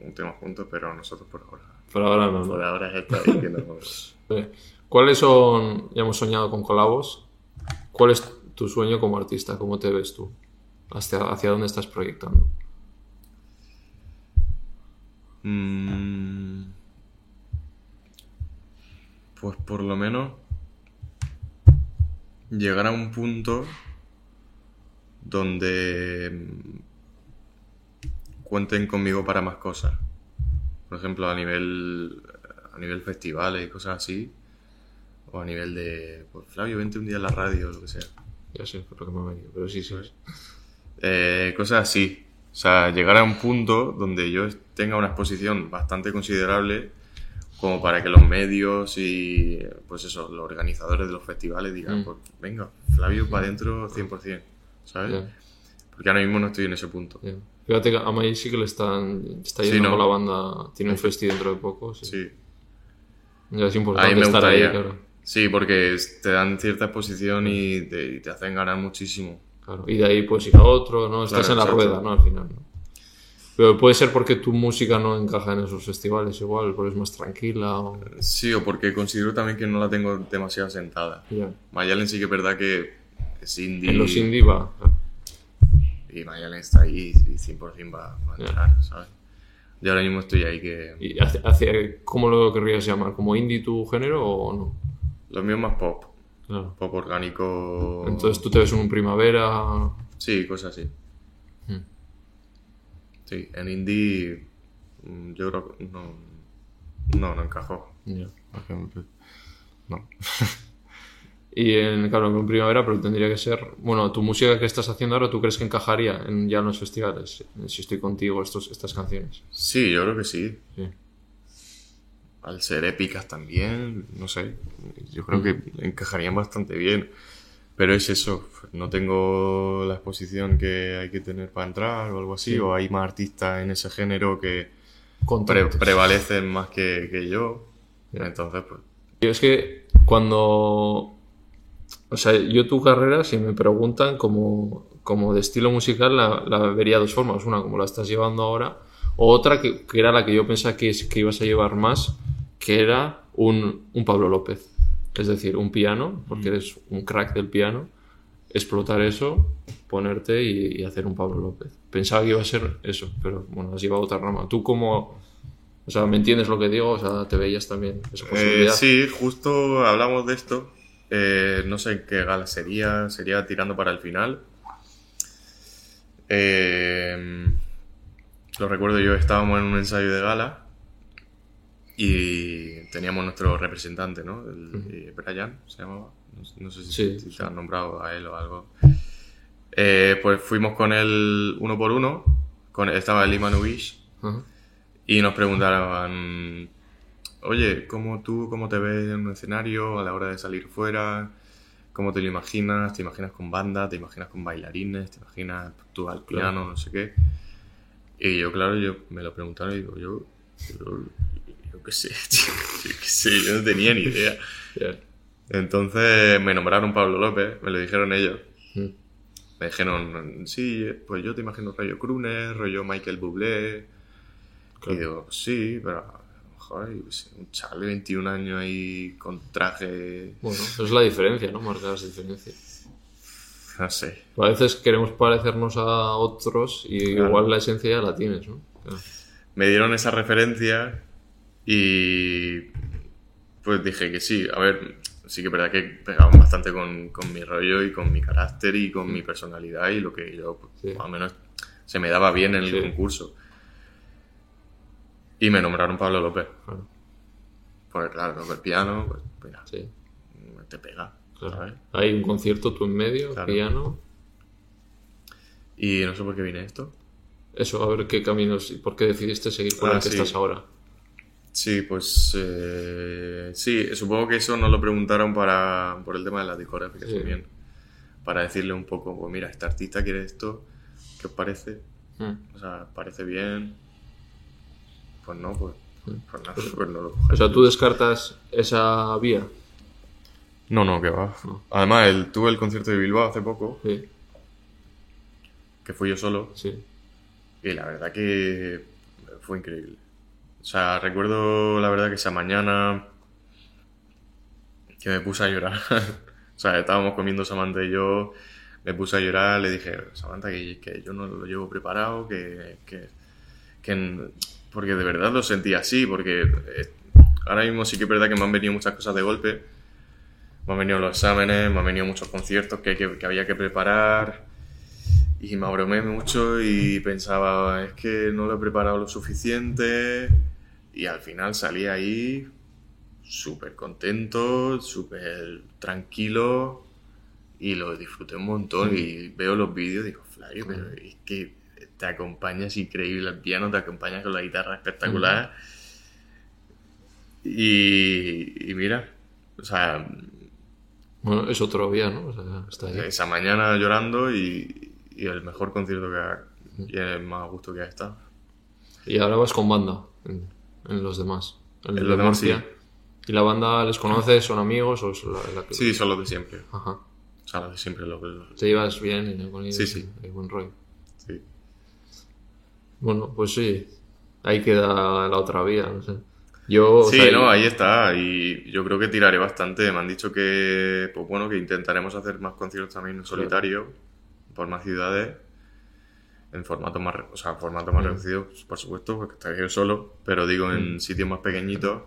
un tema juntos, pero nosotros por ahora. Por ahora no, Por ahora es esto ahí que no. Eh, ¿Cuáles son... Ya hemos soñado con colabos. ¿Cuál es tu sueño como artista? ¿Cómo te ves tú? ¿Hacia, hacia dónde estás proyectando? Mm, Pues por lo menos llegar a un punto donde cuenten conmigo para más cosas. Por ejemplo, a nivel a nivel festivales y cosas así. O a nivel de, pues Flavio, vente un día a la radio o lo que sea. Ya sé por lo que me ha venido, pero sí, sí. Eh, cosas así. O sea, llegar a un punto donde yo tenga una exposición bastante considerable como para que los medios y, pues eso, los organizadores de los festivales digan, Mm. pues venga, Flavio para adentro 100%, ¿sabes? Ya, Porque ahora mismo no estoy en ese punto. ya. Fíjate que a May sí que le están... Está Sí, yendo ¿no? con la banda... Tiene un festi dentro de poco. Sí. Sí. Ya es importante Ahí estar ahí, claro. Sí, porque te dan cierta exposición y te, y te hacen ganar muchísimo. Claro, y de ahí puedes ir a otro, ¿no? Estás Claro, en la exacto. rueda, ¿no? Al final, ¿no? Pero puede ser porque tu música no encaja en esos festivales igual, porque es más tranquila o... Sí, o porque considero también que no la tengo demasiado sentada. Ya. Mayalen sí que es verdad que es indie. En los indie va. Y Mayalen está ahí y 100% va, va a entrar, ¿sabes? Y ahora mismo estoy ahí que... ¿Y hacia, hacia- cómo lo querrías llamar? ¿Como indie tu género o no? Lo mío es más pop. Claro. Pop orgánico. Entonces tú te ves en un primavera... Sí, cosas así. Hmm. Sí, en indie mm, yo creo que no, no, no encajó. Ejemplo. No. Y en, claro, en primavera, pero tendría que ser... Bueno, tu música que estás haciendo ahora, ¿tú crees que encajaría en, ya en los festivales? Si estoy contigo, estos, estas canciones. Sí, yo creo que sí. Sí. Al ser épicas también, no sé. Yo creo que encajarían bastante bien. Pero es eso, no tengo la exposición que hay que tener para entrar o algo así, Sí. o hay más artistas en ese género que pre- prevalecen más que, que yo. Ya. Entonces, pues, Yo es que cuando... O sea, yo tu carrera, si me preguntan como, como de estilo musical, la, la vería dos formas. Una, como la estás llevando ahora, o otra que, que era la que yo pensaba que, que ibas a llevar más, que era un, un Pablo López. Es decir, un piano, porque eres un crack del piano, explotar eso, ponerte y, y hacer un Pablo López. Pensaba que iba a ser eso, pero bueno, has llevado otra rama. ¿Tú cómo... O sea, ¿me entiendes lo que digo? O sea, te veías también esa Eh, posibilidad. sí, justo hablamos de esto. Eh, no sé qué gala sería, sería tirando para el final. Eh, lo recuerdo yo, estábamos en un ensayo de gala y teníamos nuestro representante, ¿no? El, eh, Brian se llamaba. No, no sé si, Sí, si sí. te han nombrado a él o algo. Eh, pues fuimos con él uno por uno. Con, estaba el Imanovich Ajá. y nos preguntaban, oye, ¿cómo tú, cómo te ves en un escenario a la hora de salir fuera? ¿Cómo te lo imaginas? ¿Te imaginas con banda? ¿Te imaginas con bailarines? ¿Te imaginas tú al piano? Claro. No sé qué. Y yo, claro, yo me lo preguntaron y digo, yo, yo, yo qué sé, tío, yo qué sé, yo no tenía ni idea. Entonces me nombraron Pablo López, me lo dijeron ellos. Mm. Me dijeron, sí, pues yo te imagino rollo Kruner, rollo Michael Bublé. Claro. Y digo, sí, pero un chaval de 21 años ahí con traje, Bueno, es la diferencia, ¿no? Marcar esa diferencia. no sé. A veces queremos parecernos a otros y Claro. igual la esencia ya la tienes, ¿no? Claro. Me dieron esa referencia y pues dije que sí. A ver, sí que es verdad que pegaban bastante con, con mi rollo y con mi carácter y con mi personalidad y lo que yo, pues, Sí. más o menos, se me daba bien en el Sí. concurso. Y me nombraron Pablo López. Claro, Porque claro, toco el piano, pues mira, sí, te pega. claro. ¿sabes? Hay un concierto tú en medio, Claro. piano. Y no sé por qué viene esto. Eso, a ver qué caminos y por qué decidiste seguir con Ah, el que sí. estás ahora. Sí, pues eh, sí, supongo que eso nos lo preguntaron para, por el tema de la discográfica Sí. también. Para decirle un poco, pues mira, este artista quiere esto, ¿qué os parece? Mm. O sea, ¿parece bien? Pues no, pues, pues nada, pues no lo O sea, tú descartas esa vía. No, no, que va. No. Además, el, tuve el concierto de Bilbao hace poco, Sí, que fui yo solo, sí. y la verdad que fue increíble. O sea, recuerdo la verdad que esa mañana que me puse a llorar. o sea, estábamos comiendo Samantha y yo, me puse a llorar, le dije, Samantha, que, que yo no lo llevo preparado, que, que, que Porque de verdad lo sentí así, porque eh, ahora mismo sí que es verdad que me han venido muchas cosas de golpe. Me han venido los exámenes, me han venido muchos conciertos que, que, que había que preparar. Y me abrumé mucho y pensaba, es que no lo he preparado lo suficiente. Y al final salí ahí súper contento, súper tranquilo y lo disfruté un montón. Y veo los vídeos y digo, Flavio, pero es que te acompañas increíble al piano, te acompañas con la guitarra espectacular. Y, y mira, o sea, Bueno, es otro vía, ¿no? O sea, está ahí. esa mañana llorando y, y el mejor concierto que ha, y el más gusto que ha estado. Y ahora vas con banda en, en los demás. En, En el los de demás, Murcia. ¿Y la banda les conoces? ¿Son amigos? ¿O es la, la que- Sí, son los de siempre. Ajá. O sea, los de siempre. Los, los- ¿Te llevas bien con ellos? Sí, sí. Hay buen rollo. Bueno, pues sí. Ahí queda la otra vía, no sé. Yo, o Sí, sea, no, ahí está. Y yo creo que tiraré bastante. Me han dicho que, pues bueno, que intentaremos hacer más conciertos también en solitario, por más ciudades, en formato más, o sea, formato más Mm. reducido, por supuesto, porque estaré yo solo, pero digo en sitios más pequeñitos,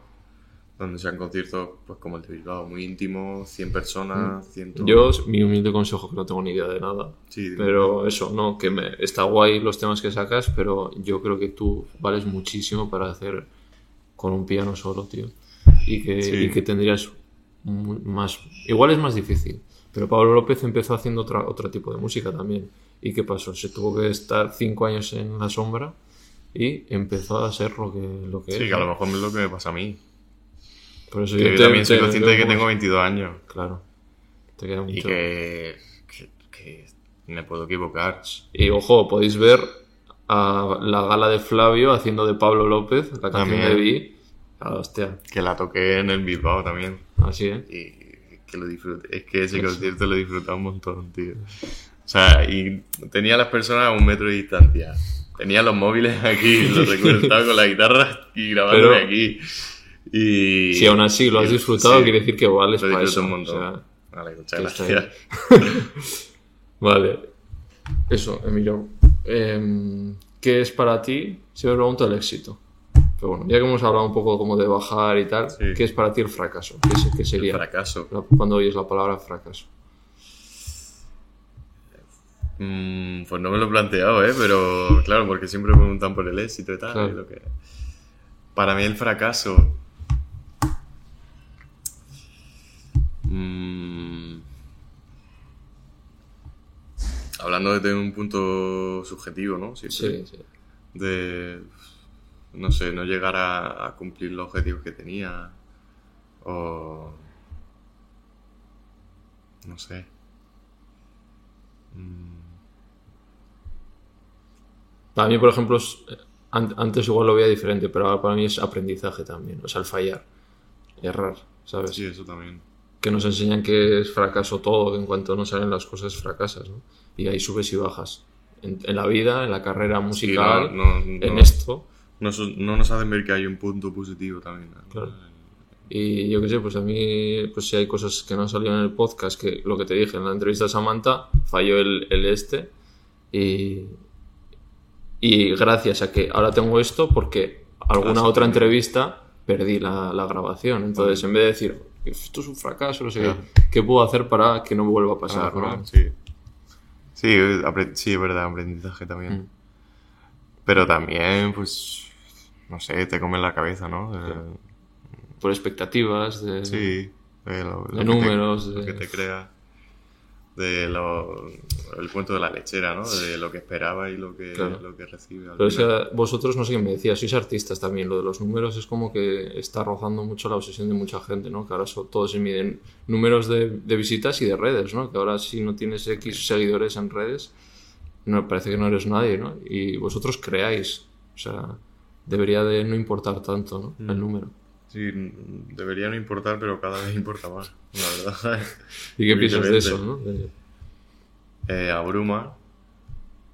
donde sean conciertos, pues como el de Bilbao, muy íntimos, 100 personas, 100... Mm. Yo, mi humilde consejo, que no tengo ni idea de nada. Sí. Pero eso, no, que me, está guay los temas que sacas, pero yo creo que tú vales muchísimo para hacer con un piano solo, tío. Y que, Sí. y que tendrías más... Igual es más difícil, pero Pablo López empezó haciendo otra, otro tipo de música también. ¿Y qué pasó? Se tuvo que estar cinco años en la sombra y empezó a ser lo que, lo que Sí, es. que a lo mejor es lo que me pasa a mí. Por eso Que yo te- también soy te consciente de que tengo 22 años. Claro. Te queda mucho. Y que, que, que me puedo equivocar. Y ojo, podéis ver a la gala de Flavio haciendo de Pablo López, la canción También. de Vi. Ah, hostia, Que la toqué en el Bilbao también. así, ¿eh? Y que lo disfruté. Es que ese concierto lo he disfrutado un montón, tío. O sea, y tenía a las personas a un metro de distancia. Tenía los móviles aquí, los recuerdo, estaba con la guitarra y grabando Pero- aquí. Y... Si aún así lo has disfrutado, sí, quiere decir que vales para eso. un montón. o sea, Vale, muchas gracias. vale. Eso, Emilio. Em, ¿Qué es para ti? Si me pregunto el éxito. Pero bueno, ya que hemos hablado un poco como de bajar y tal, Sí. ¿qué es para ti el fracaso? ¿Qué, es- qué El sería fracaso. cuando oyes la palabra fracaso? Mm, pues no me lo he planteado, ¿eh? Pero claro, porque siempre preguntan por el éxito y tal. Claro. y lo que... Para mí el fracaso... Mm, Hablando desde un punto subjetivo, ¿no? Siempre. Sí, sí. De, no sé, no llegar a, a cumplir los objetivos que tenía. O... No sé. Mm, Para mí, por ejemplo, es- an- antes igual lo veía diferente, pero ahora para mí es aprendizaje también. O sea, el fallar, errar, ¿sabes? Sí, eso también. Que nos enseñan que es fracaso todo, que en cuanto no salen las cosas fracasas, ¿no? Y hay subes y bajas. En, en la vida, en la carrera musical, no, no, en esto. No, nos hacen ver que hay un punto positivo también. Claro. Y yo qué sé, pues a mí, pues si hay cosas que no han salido en el podcast, que lo que te dije en la entrevista a Samantha, falló el, el este. Y, y gracias a que ahora tengo esto, porque alguna Ah, sí, otra entrevista perdí la, la grabación. Entonces, en vez de decir, esto es un fracaso, no sé qué, ¿qué puedo hacer para que no vuelva a pasar? ¿no? sí. Sí, sí, es verdad, aprendizaje también. Mm. Pero también, pues, no sé, te comen la cabeza, ¿no? Eh, Por expectativas, de, Sí, de, lo- lo de te- números, lo que te crea. De lo, el cuento de la lechera, ¿no? De lo que esperaba y lo que, Claro. lo que recibe. al Pero o final. sea, vosotros, no sé qué me decía, sois artistas también. Lo de los números es como que está rozando mucho la obsesión de mucha gente, ¿no? Que ahora so- todo se miden números de, de visitas y de redes, ¿no? Que ahora si no tienes X seguidores en redes, no, parece que no eres nadie, ¿no? Y vosotros creáis. O sea, debería de no importar tanto, ¿no? El número. Sí, debería no importar, pero cada vez importa más, la verdad. ¿Y qué piensas de eso, no? Eh, abruma,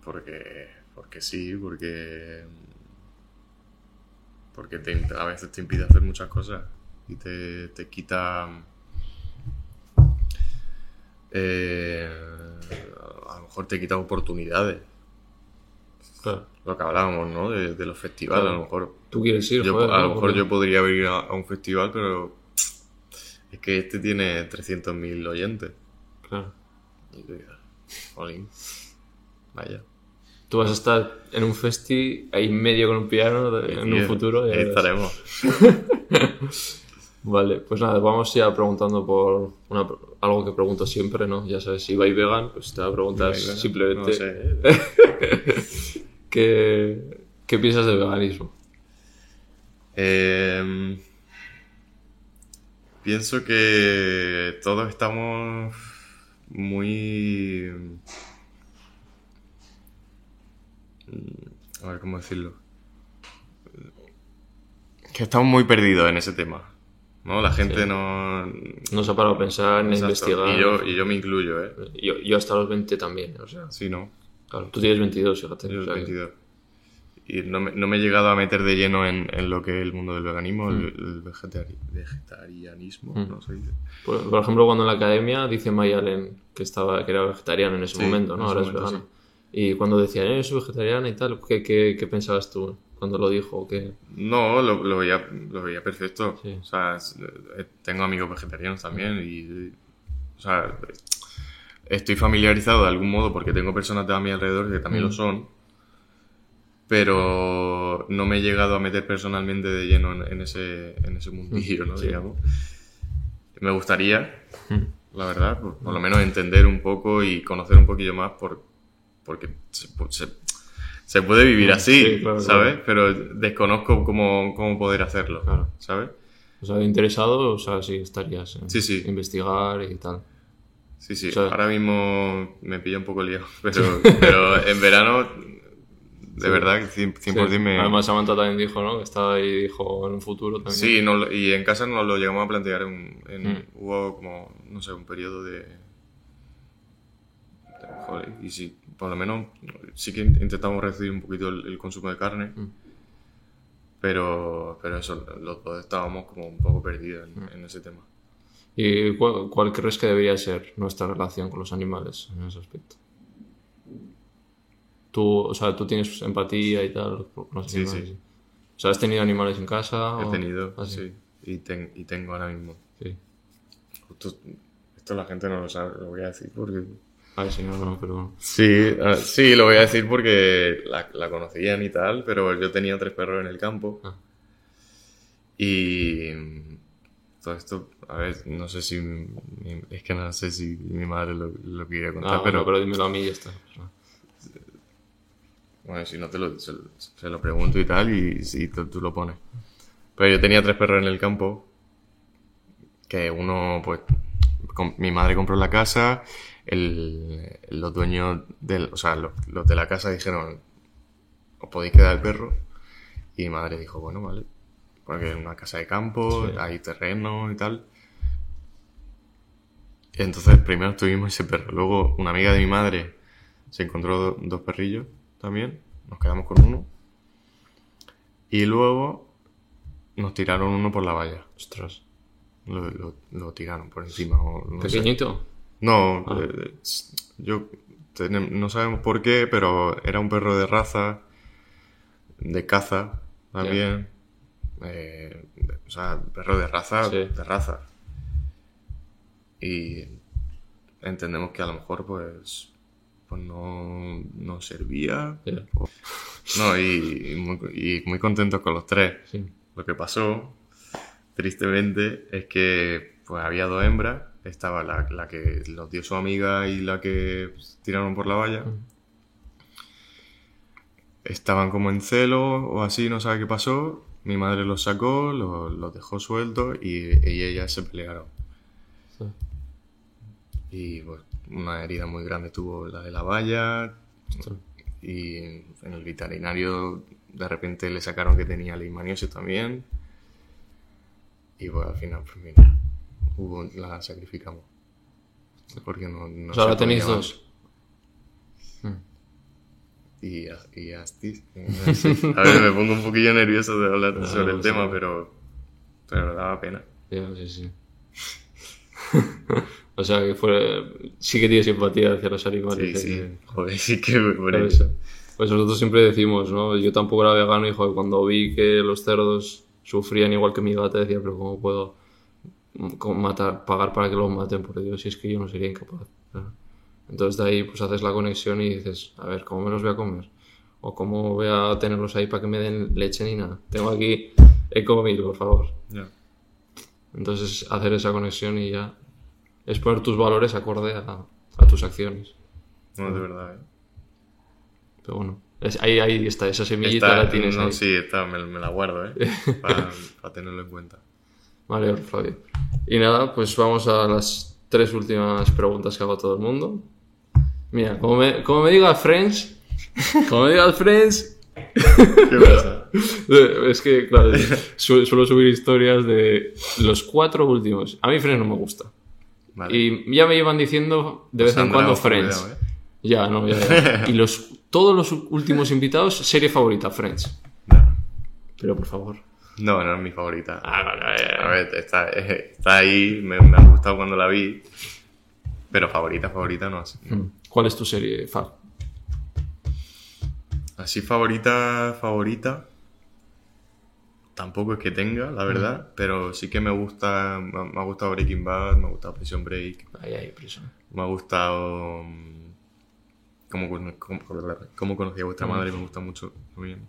porque, porque sí, porque, porque te, a veces te impide hacer muchas cosas y te, te quita... eh, a lo mejor te quita oportunidades. Claro. Lo que hablábamos, ¿no? De, de los festivales, Claro. a lo mejor Tú quieres ir, yo, joder, a lo mejor yo podría ir a, a un festival, pero es que este tiene 300.000 oyentes. Claro. Jolín, vaya. Tú vas a estar en un festi ahí medio con un piano de- en un futuro. ahí estaremos. Vale, pues nada, vamos ya preguntando por una, algo que pregunto siempre, ¿no? Ya sabes, si vais vegan, pues te voy a preguntar Venga, simplemente no sé. ¿qué, qué piensas del veganismo. Eh, pienso que todos estamos muy... mm, A ver cómo decirlo. Que estamos muy perdidos en ese tema. ¿No? La gente no... No se ha parado a pensar ni a investigar. Y yo, y yo me incluyo, ¿eh? Yo- yo hasta los 20 también, o sea, Sí, ¿no? claro, tú tienes 22, fíjate. Yo o sea que- 22. Y no me, no me he llegado a meter de lleno en, en lo que es el mundo del veganismo, Mm. el, el vegetari- vegetarianismo, ¿no? Se dice. Por, por ejemplo, cuando en la academia dice Mayalen que estaba que era vegetariano en ese Sí, momento, ¿no? Ahora es vegano. Y cuando decía, eh, soy vegetariana y tal, ¿qué, qué, qué pensabas tú cuando lo dijo? ¿Qué? No, lo, lo veía, lo veía perfecto. Sí. O sea, eh, tengo amigos vegetarianos también y... O sea, estoy familiarizado de algún modo porque tengo personas a mi alrededor que también Mm. lo son. Pero no me he llegado a meter personalmente de lleno en, en ese, en ese mundillo, ¿no? Sí. Digamos. Me gustaría, la verdad, por, por lo menos entender un poco y conocer un poquillo más por, porque se, se- se puede vivir así, Sí, claro, ¿sabes? Pero desconozco cómo, cómo poder hacerlo, Claro. ¿sabes? O sea, interesado, o sea, sí estarías en Sí, sí. investigar y tal. Sí, sí. O sea- Ahora mismo me pilla un poco liado, pero, pero en verano, de Sí. verdad, que 100%, 100% Sí. me... Además, Samantha también dijo, ¿no? Que estaba ahí, dijo, en un futuro también. Sí, no y en casa nos lo llegamos a plantear. En, en- Mm. Hubo como, no sé, un periodo de. Joder, y sí, por lo menos sí que intentamos reducir un poquito el, el consumo de carne. Mm. Pero, pero eso, los dos estábamos como un poco perdidos Mm. en, en ese tema. ¿Y cuál, cuál crees que debería ser nuestra relación con los animales en ese aspecto? Tú, o sea, tú tienes empatía y tal con los Sí, sí. O sea, ¿has tenido animales en casa? He o- tenido, Ah, sí. Y, ten- y tengo ahora mismo. sí. Justo- esto la gente no lo sabe, lo voy a decir porque. Ay, sí, no, no, pero... Sí, ah, sí, lo voy a decir porque la, la conocían y tal, pero yo tenía tres perros en el campo. Ah. Y todo esto, a ver, no sé si. es que no sé si mi madre lo, lo quiere contar, Ah, pero, pero dímelo a mí y ya está. Bueno, si no te lo, se, se lo pregunto y tal, y si tú, lo pones. Pero yo tenía tres perros en el campo, que uno, pues, mi madre compró la casa, el, los dueños del, o sea, los, los de la casa dijeron, os podéis quedar el perro, y mi madre dijo, bueno, vale, porque es una casa de campo, Sí. hay terreno y tal. Entonces, primero tuvimos ese perro. Luego, una amiga de mi madre se encontró do- dos perrillos también. Nos quedamos con uno. Y luego nos tiraron uno por la valla. Ostras. Lo, lo- lo tiraron por encima. o no sé. ¿Pequeñito? No, Ah. eh, yo no sabemos por qué, pero era un perro de raza, de caza también. Eh, o sea, perro de raza, Sí. de raza. Y entendemos que a lo mejor pues, pues no, no servía. No, y, y muy, y muy contentos con los tres. Sí. Lo que pasó, tristemente, es que pues había dos hembras estaba la, la que los dio su amiga y la que tiraron por la valla. Estaban como en celo o así, no sabe qué pasó. Mi madre los sacó, los, los dejó sueltos y ella y ella se pelearon. Sí. Y pues, una herida muy grande tuvo la de la valla. Y en el veterinario de repente le sacaron que tenía leishmaniosis también. Y pues al final, pues mira, hubo, la sacrificamos. Porque no, no O sea, ahora tenéis dos. Y, a- y así. sí. A ver, me pongo un poquillo nervioso de hablar No, sobre el tema, pero, pero daba pena. Sí, sí. o sea, que fue... sí que tiene simpatía hacia los Sí, animales. sí. eh, Joder, sí que por eso. Pues nosotros siempre decimos, ¿no? Yo tampoco era vegano y joder, cuando vi que los cerdos sufrían igual que mi gata, decía, pero ¿cómo puedo matar, pagar para que los maten? Por Dios, si es que yo no sería incapaz. ¿no? Entonces de ahí pues haces la conexión y dices, a ver, ¿cómo me los voy a comer? O cómo voy a tenerlos ahí para que me den leche ni nada. Tengo aquí Ecomil, por favor. Ya. Entonces hacer esa conexión y ya es poner tus valores acorde a, a tus acciones. No, de verdad, ¿eh? Pero bueno, es- ahí, ahí está, esa semillita Esta- la tienes no, ahí. sí, me, me la guardo, ¿eh? Para tenerlo en cuenta. Vale, Flavio. Y nada, pues vamos a las tres últimas preguntas que hago a todo el mundo. Mira, como me, como me diga Friends, como me diga Friends, ¿Qué pasa? es que, claro, su- suelo subir historias de los cuatro últimos. A mí Friends no me gusta. Vale. Y ya me llevan diciendo de vez en cuando Friends. cuidado, ¿eh? Ya, no, ya, ya. Y los, todos los últimos invitados, serie favorita, Friends. No. Pero por favor. No, no es mi favorita. Ah, vale, vale, A ver, está, eh, está ahí, me, me ha gustado cuando la vi. Pero favorita, favorita no. Así, Mm. ¿Cuál es tu serie, Fab? así favorita, favorita. Tampoco es que tenga, la verdad. Pero sí que me gusta. Me, me ha gustado Breaking Bad, me ha gustado Prison Break. Ahí, ahí, prisa. Me ha gustado. mm, Cómo, cono- cómo, cómo conocí a vuestra madre, me gusta mucho. Muy bien.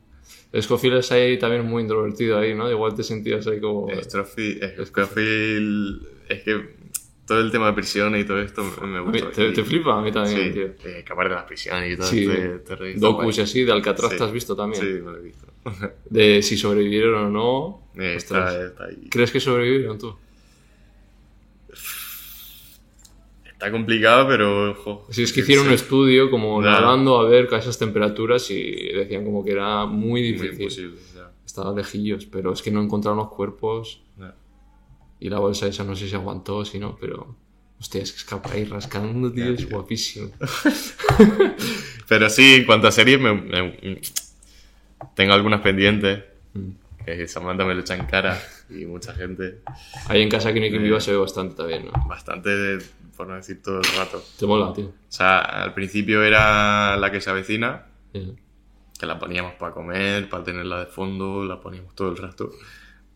Scofield es ahí también muy introvertido ahí, ¿no? Igual te sentías ahí como... Strofi- Scofield. Es que todo el tema de prisiones y todo esto me, gusta. te, flipa a mí también, Sí, tío. eh, de las prisiones y todo Sí, este, este docus y así, de Alcatraz Sí. te has visto también. Sí, me lo he visto. De si sobrevivieron o no. Eh, Ostras. está, está ahí. ¿Crees que sobrevivieron tú? Está complicado, pero ojo. Si es que hicieron un estudio como Ya. nadando a ver a esas temperaturas y decían como que era muy Muy difícil. ya. Estaba lejillos, pero es que no encontraron los cuerpos Ya. y la bolsa esa no sé si aguantó o si no, pero... Hostia, es que escapa ahí rascando, tío, es tío. guapísimo. Pero sí, en cuanto a series, me, me- tengo algunas pendientes. Mm. Que Samantha me lo echa en cara y mucha gente. Ahí en casa que no hay quien Eh. viva se ve bastante también, ¿no? Bastante, por no decir todo el rato. Te mola, tío. O sea, al principio era la que se avecina, Sí. que la poníamos para comer, para tenerla de fondo, la poníamos todo el rato.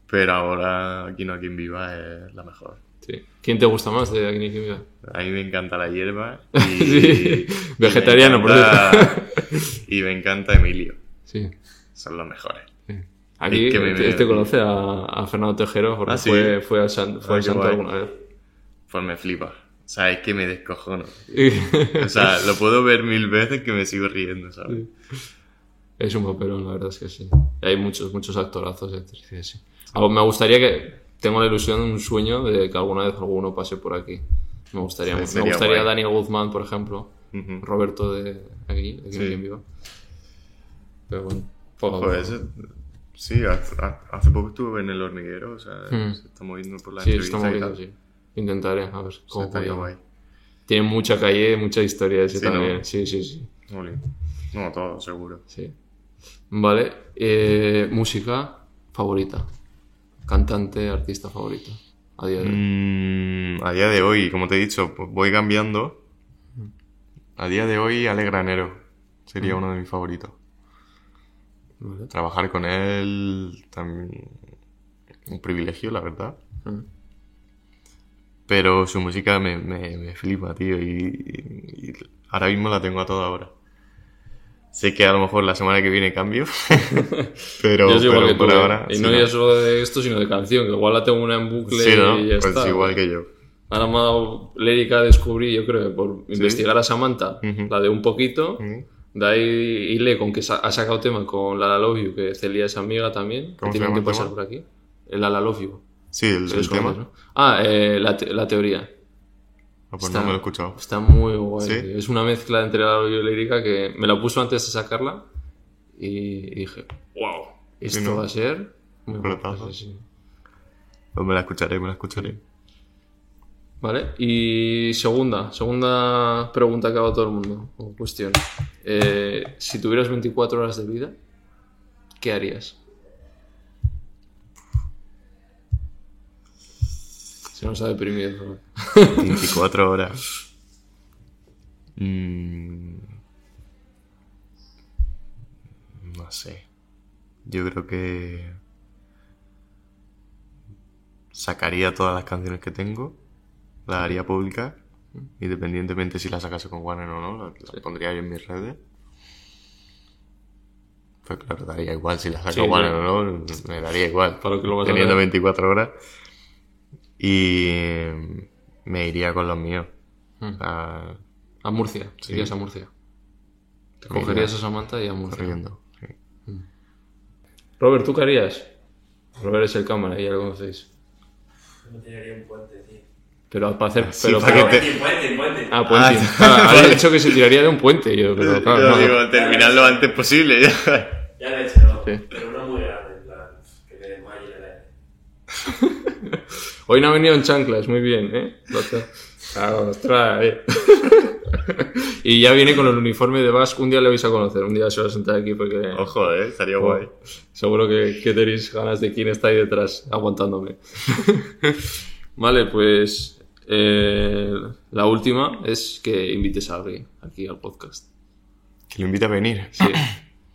Pero ahora aquí no hay quien viva es la mejor. Sí. ¿Quién te gusta más de Aquí quien viva? A mí me encanta la hierba. Y, Sí. y Vegetariano, me por encanta- Y me encanta Emilio. Sí. Son los mejores. sí. Aquí Es que me- este, este conoce a, a Fernando Tejero porque Ah, ¿sí? fue, fue al, san- fue Ah, al santo alguna vez. Pues me flipa. O sea, es que me descojono. Y- O sea, lo puedo ver mil veces que me sigo riendo, ¿sabes? es un papelón, la verdad es que sí. Y hay muchos, muchos actorazos. eh, sí, sí. Ah, Me gustaría que... Tengo la ilusión, un sueño de que alguna vez alguno pase por aquí. Me gustaría, Sí, me gustaría guay. Daniel Guzmán, por ejemplo. Roberto de aquí, de aquí Sí. quien viva. Pero bueno, a Joder, ese- sí, hace, poco estuve en el hormiguero, o sea, Hmm. se está moviendo por la Sí, entrevista está y tal. sí. Intentaré, a ver cómo puedo. Tiene mucha calle, mucha historia ese Sí, también. ¿no? Sí, sí, sí. No, todo, seguro. sí. Vale, eh, música favorita. Cantante, artista favorito. A día de hoy. Mm, a día de hoy, como te he dicho, voy cambiando. A día de hoy, Ale Granero sería uno de mis favoritos. Vale. Trabajar con él también un privilegio, la verdad. Mm. Pero su música me, me, me flipa, tío. Y, y- y ahora mismo la tengo a toda hora. Sé que a lo mejor la semana que viene cambio. pero, Yo pero que tú, por eh. ahora. Y sí, no ya solo de esto, sino de canción, que igual la tengo una en bucle Sí, ¿no? y ya Pues está. igual que yo. Ahora me ha dado Lérica descubrí, yo creo, por investigar a Samantha, la de un poquito. De ahí hile con que ha sacado tema con la La Love You, que Celia es amiga también. ¿Cómo que tienen que pasar tema? por aquí. El La La Love You. Sí, el, ¿Sí el tema. conoces, no? Ah, eh, la, te- la teoría. Ah, pues no me lo he escuchado. Está muy guay. ¿Sí? Es una mezcla entre la Love You y Lérica que me la puso antes de sacarla y dije, wow, esto ¿no? va a ser muy sí, sí. Pues me la escucharé, me la escucharé. Vale, y segunda, segunda pregunta que hago a todo el mundo, o cuestión. Eh, si tuvieras 24 horas de vida, ¿qué harías? Se nos ha deprimido. 24 horas. Mm, no sé. Yo creo que sacaría todas las canciones que tengo, las haría públicas, independientemente si las sacase con Warner o no, las pondría yo en mis redes. Pues claro, daría igual si las saco Sí, Warner sí. o no, me daría igual. Para lo que lo vas a teniendo ver. 24 horas. Y me iría con los míos. Mm. A- A Murcia, Sí. irías a Murcia. Te cogerías a Samantha y a Murcia. corriendo. sí. Robert, ¿tú qué harías? Robert es el cámara, ya lo conocéis. Me tiraría un puente, tío. Pero para hacer. Sí, pero, para pero- que te- Puente, puente, puente. Ah, puente. Ah, Ah, había dicho que se tiraría de un puente. Yo, pero claro, Yo no. digo, terminar lo antes posible. ya. Ya lo he hecho, ¿no? Sí. Pero no muy grande, en plan, que el aire. Hoy no ha venido en chanclas, muy bien, ¿eh? Ah, los trae, eh. y ya viene con el uniforme de Basque. Un día le vais a conocer, un día se va a sentar aquí porque Ojo, eh, estaría guay. seguro que, que tenéis ganas de quién está ahí detrás aguantándome. vale, pues eh, la última es que invites a alguien aquí al podcast. Que lo invita a venir. Sí.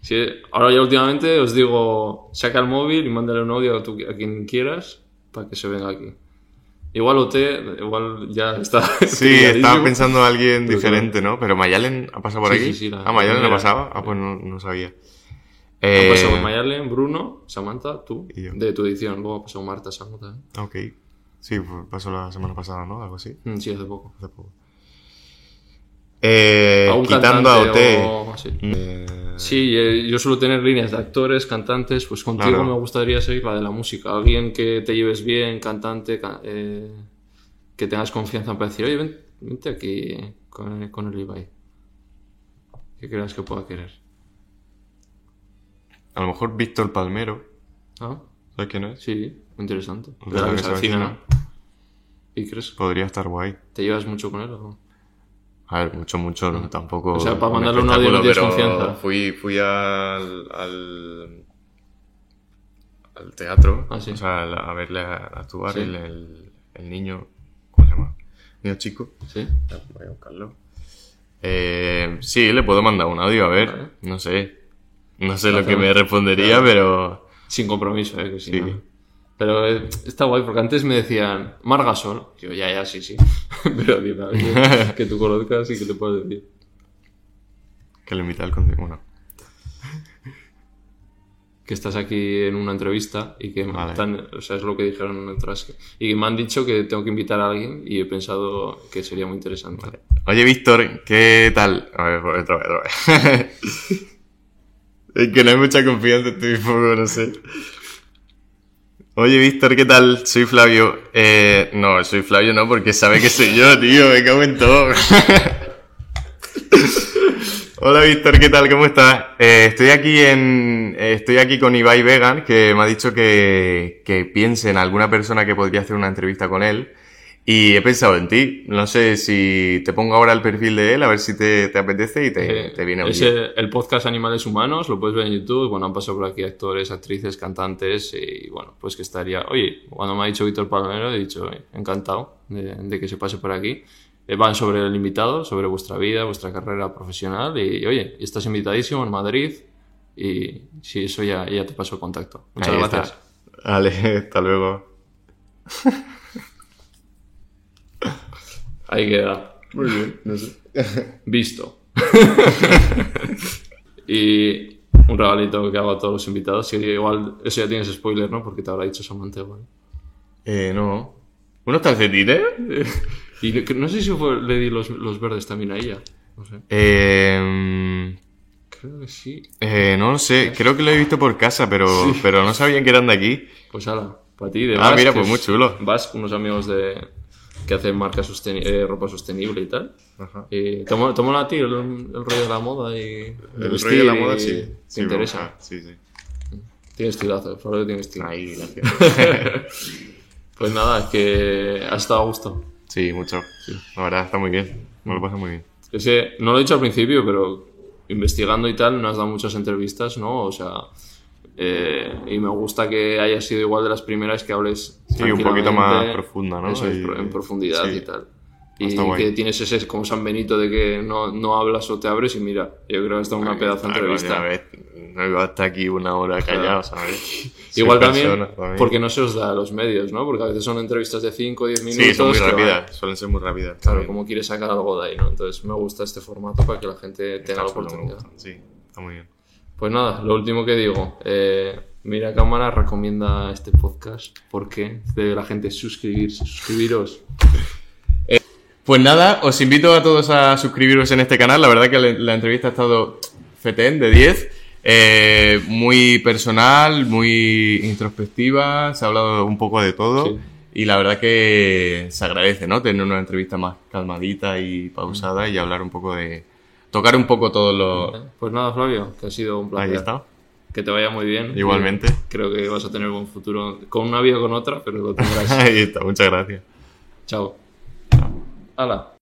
Sí, ahora ya últimamente os digo, saca el móvil y mándale un audio a, tu- a quien quieras para que se venga aquí. Igual OT, igual ya está. Sí, estaba pensando en alguien Pero diferente, ¿no? Pero Mayalen ha pasado por Sí, aquí. sí, ah, Mayalen primera. pasaba. Ah, pues no, no sabía. Eh, pasado Mayalen, Bruno, Samantha, tú, de tu edición. Luego ha pasado Marta, Samantha. ¿eh? Ok. Sí, pasó la semana pasada, ¿no? Algo así. Mm, Sí, hace poco. Hace poco. Eh, A quitando a OT. o eh, Sí, eh, yo suelo tener líneas de actores, cantantes, pues contigo Claro. me gustaría seguir la de la música. Alguien que te lleves bien, cantante, ca- que tengas confianza para decir, oye, ven- vente aquí con, con el Ibai. ¿Qué creas que pueda querer? A lo mejor Víctor Palmero. ¿Ah? ¿Sabes quién es? Sí, interesante. De ¿Verdad la que se avecina? ¿Y crees? Podría estar guay. ¿Te llevas mucho con él o no? A ver, mucho, mucho, no, tampoco. O sea, para mandarle un audio no tienes confianza. Fui, fui al, al. al teatro. Ah, sí. O sea, a verle a, actuar Sí. el, el, el niño. ¿Cómo se llama? Niño chico. ¿Sí? Voy a buscarlo. Eh, sí, le puedo mandar un audio, a ver. Vale. No sé. No sé lo que me respondería, pero. Sin compromiso, ¿eh? Que sí, Sí. ¿no? Pero eh, está guay, porque antes me decían, Margasol. Yo, ya, ya, sí, sí. Pero dime que tú conozcas y que te puedas decir. Que le invita al concierto. Bueno, Que estás aquí en una entrevista y que Vale. están- o sea, es lo que dijeron en otras. Y me han dicho que tengo que invitar a alguien y he pensado que sería muy interesante. Oye, Víctor, ¿qué tal? A ver, otra vez, otra vez. es que no hay mucha confianza en ti no sé. Oye, Víctor, ¿qué tal? Soy Flavio. Eh, no, soy Flavio no, porque sabe que soy yo, tío, me cago en todo. Hola, Víctor, ¿qué tal? ¿Cómo estás? Eh, estoy aquí en, eh, estoy aquí con Ibai Vegan, que me ha dicho que, que piense en alguna persona que podría hacer una entrevista con él. Y he pensado en ti. No sé si te pongo ahora el perfil de él, a ver si te, te apetece y te, Eh, te viene es bien. el, podcast Animales Humanos, lo puedes ver en YouTube. Bueno, han pasado por aquí actores, actrices, cantantes y bueno, pues que estaría. Oye, cuando me ha dicho Víctor Palmero, he dicho, "Oye, encantado de, de que se pase por aquí. Eh, van sobre el invitado, sobre vuestra vida, vuestra carrera profesional y oye, estás invitadísimo en Madrid y si eso ya, ya te paso el contacto. Muchas Ahí gracias. está. Vale, hasta luego. Ahí queda. Muy bien, no sé. Visto. y un regalito que hago a todos los invitados. Que igual, eso ya tienes spoiler, ¿no? Porque te habrá dicho Samantha igual. Eh, no. ¿Unos calcetines? Y no sé si fue- le di los, los verdes también a ella. No sé. Eh, Creo que sí. eh, no lo sé, creo que lo he visto por casa, pero, pero no sabían que eran de aquí. Pues ala, para ti. De Ah, mira, pues muy chulo. Basque, unos amigos de que hacen marca sosteni- eh, ropa sostenible y tal. Ajá. Y te mola a ti el, el rollo de la moda y El rollo de la moda, sí. ¿Te sí interesa? Sí, sí. Tiene estilazo, Flavio tiene estilo. Ahí, gracias. Pues nada, es que has estado a gusto. sí, mucho. La verdad, está muy bien. Me lo paso muy bien. Es que, no lo he dicho al principio, pero investigando y tal, no has dado muchas entrevistas, ¿no? O sea, eh, y me gusta que hayas sido igual de las primeras que hables. Sí, un poquito más profunda, ¿no? Eso es, Y- en profundidad sí. y tal. Y Está guay. que tienes ese como San Benito de que no, no hablas o te abres y mira, yo creo que esta es una pedazo de Claro, entrevista. no iba hasta aquí una hora callado, ¿sabes? Soy Igual también, persona, también. porque no se os da a los medios, ¿no? Porque a veces son entrevistas de 5 o 10 minutos. Sí, son muy que van- rápidas, suelen ser muy rápidas. Claro, como quieres sacar algo de ahí, ¿no? Entonces me gusta este formato para que la gente tenga la Está me oportunidad. Sí, está muy bien. Pues nada, lo último que digo, eh, Mira Cámara recomienda este podcast. ¿Por qué? Debe la gente suscribirse, suscribiros. Pues nada, os invito a todos a suscribiros en este canal. La verdad que la, la entrevista ha estado fetén de 10. Eh, muy personal, muy introspectiva. Se ha hablado un poco de todo. Sí. Y la verdad que se agradece, ¿no? Tener una entrevista más calmadita y pausada y hablar un poco de. Tocar un poco todos los. Pues nada, Flavio, que ha sido un placer. Ahí está. Que te vaya muy bien. Igualmente. Creo que vas a tener buen futuro con una vida o con otra, pero lo tendrás. Ahí está, muchas gracias. Chao. Hala.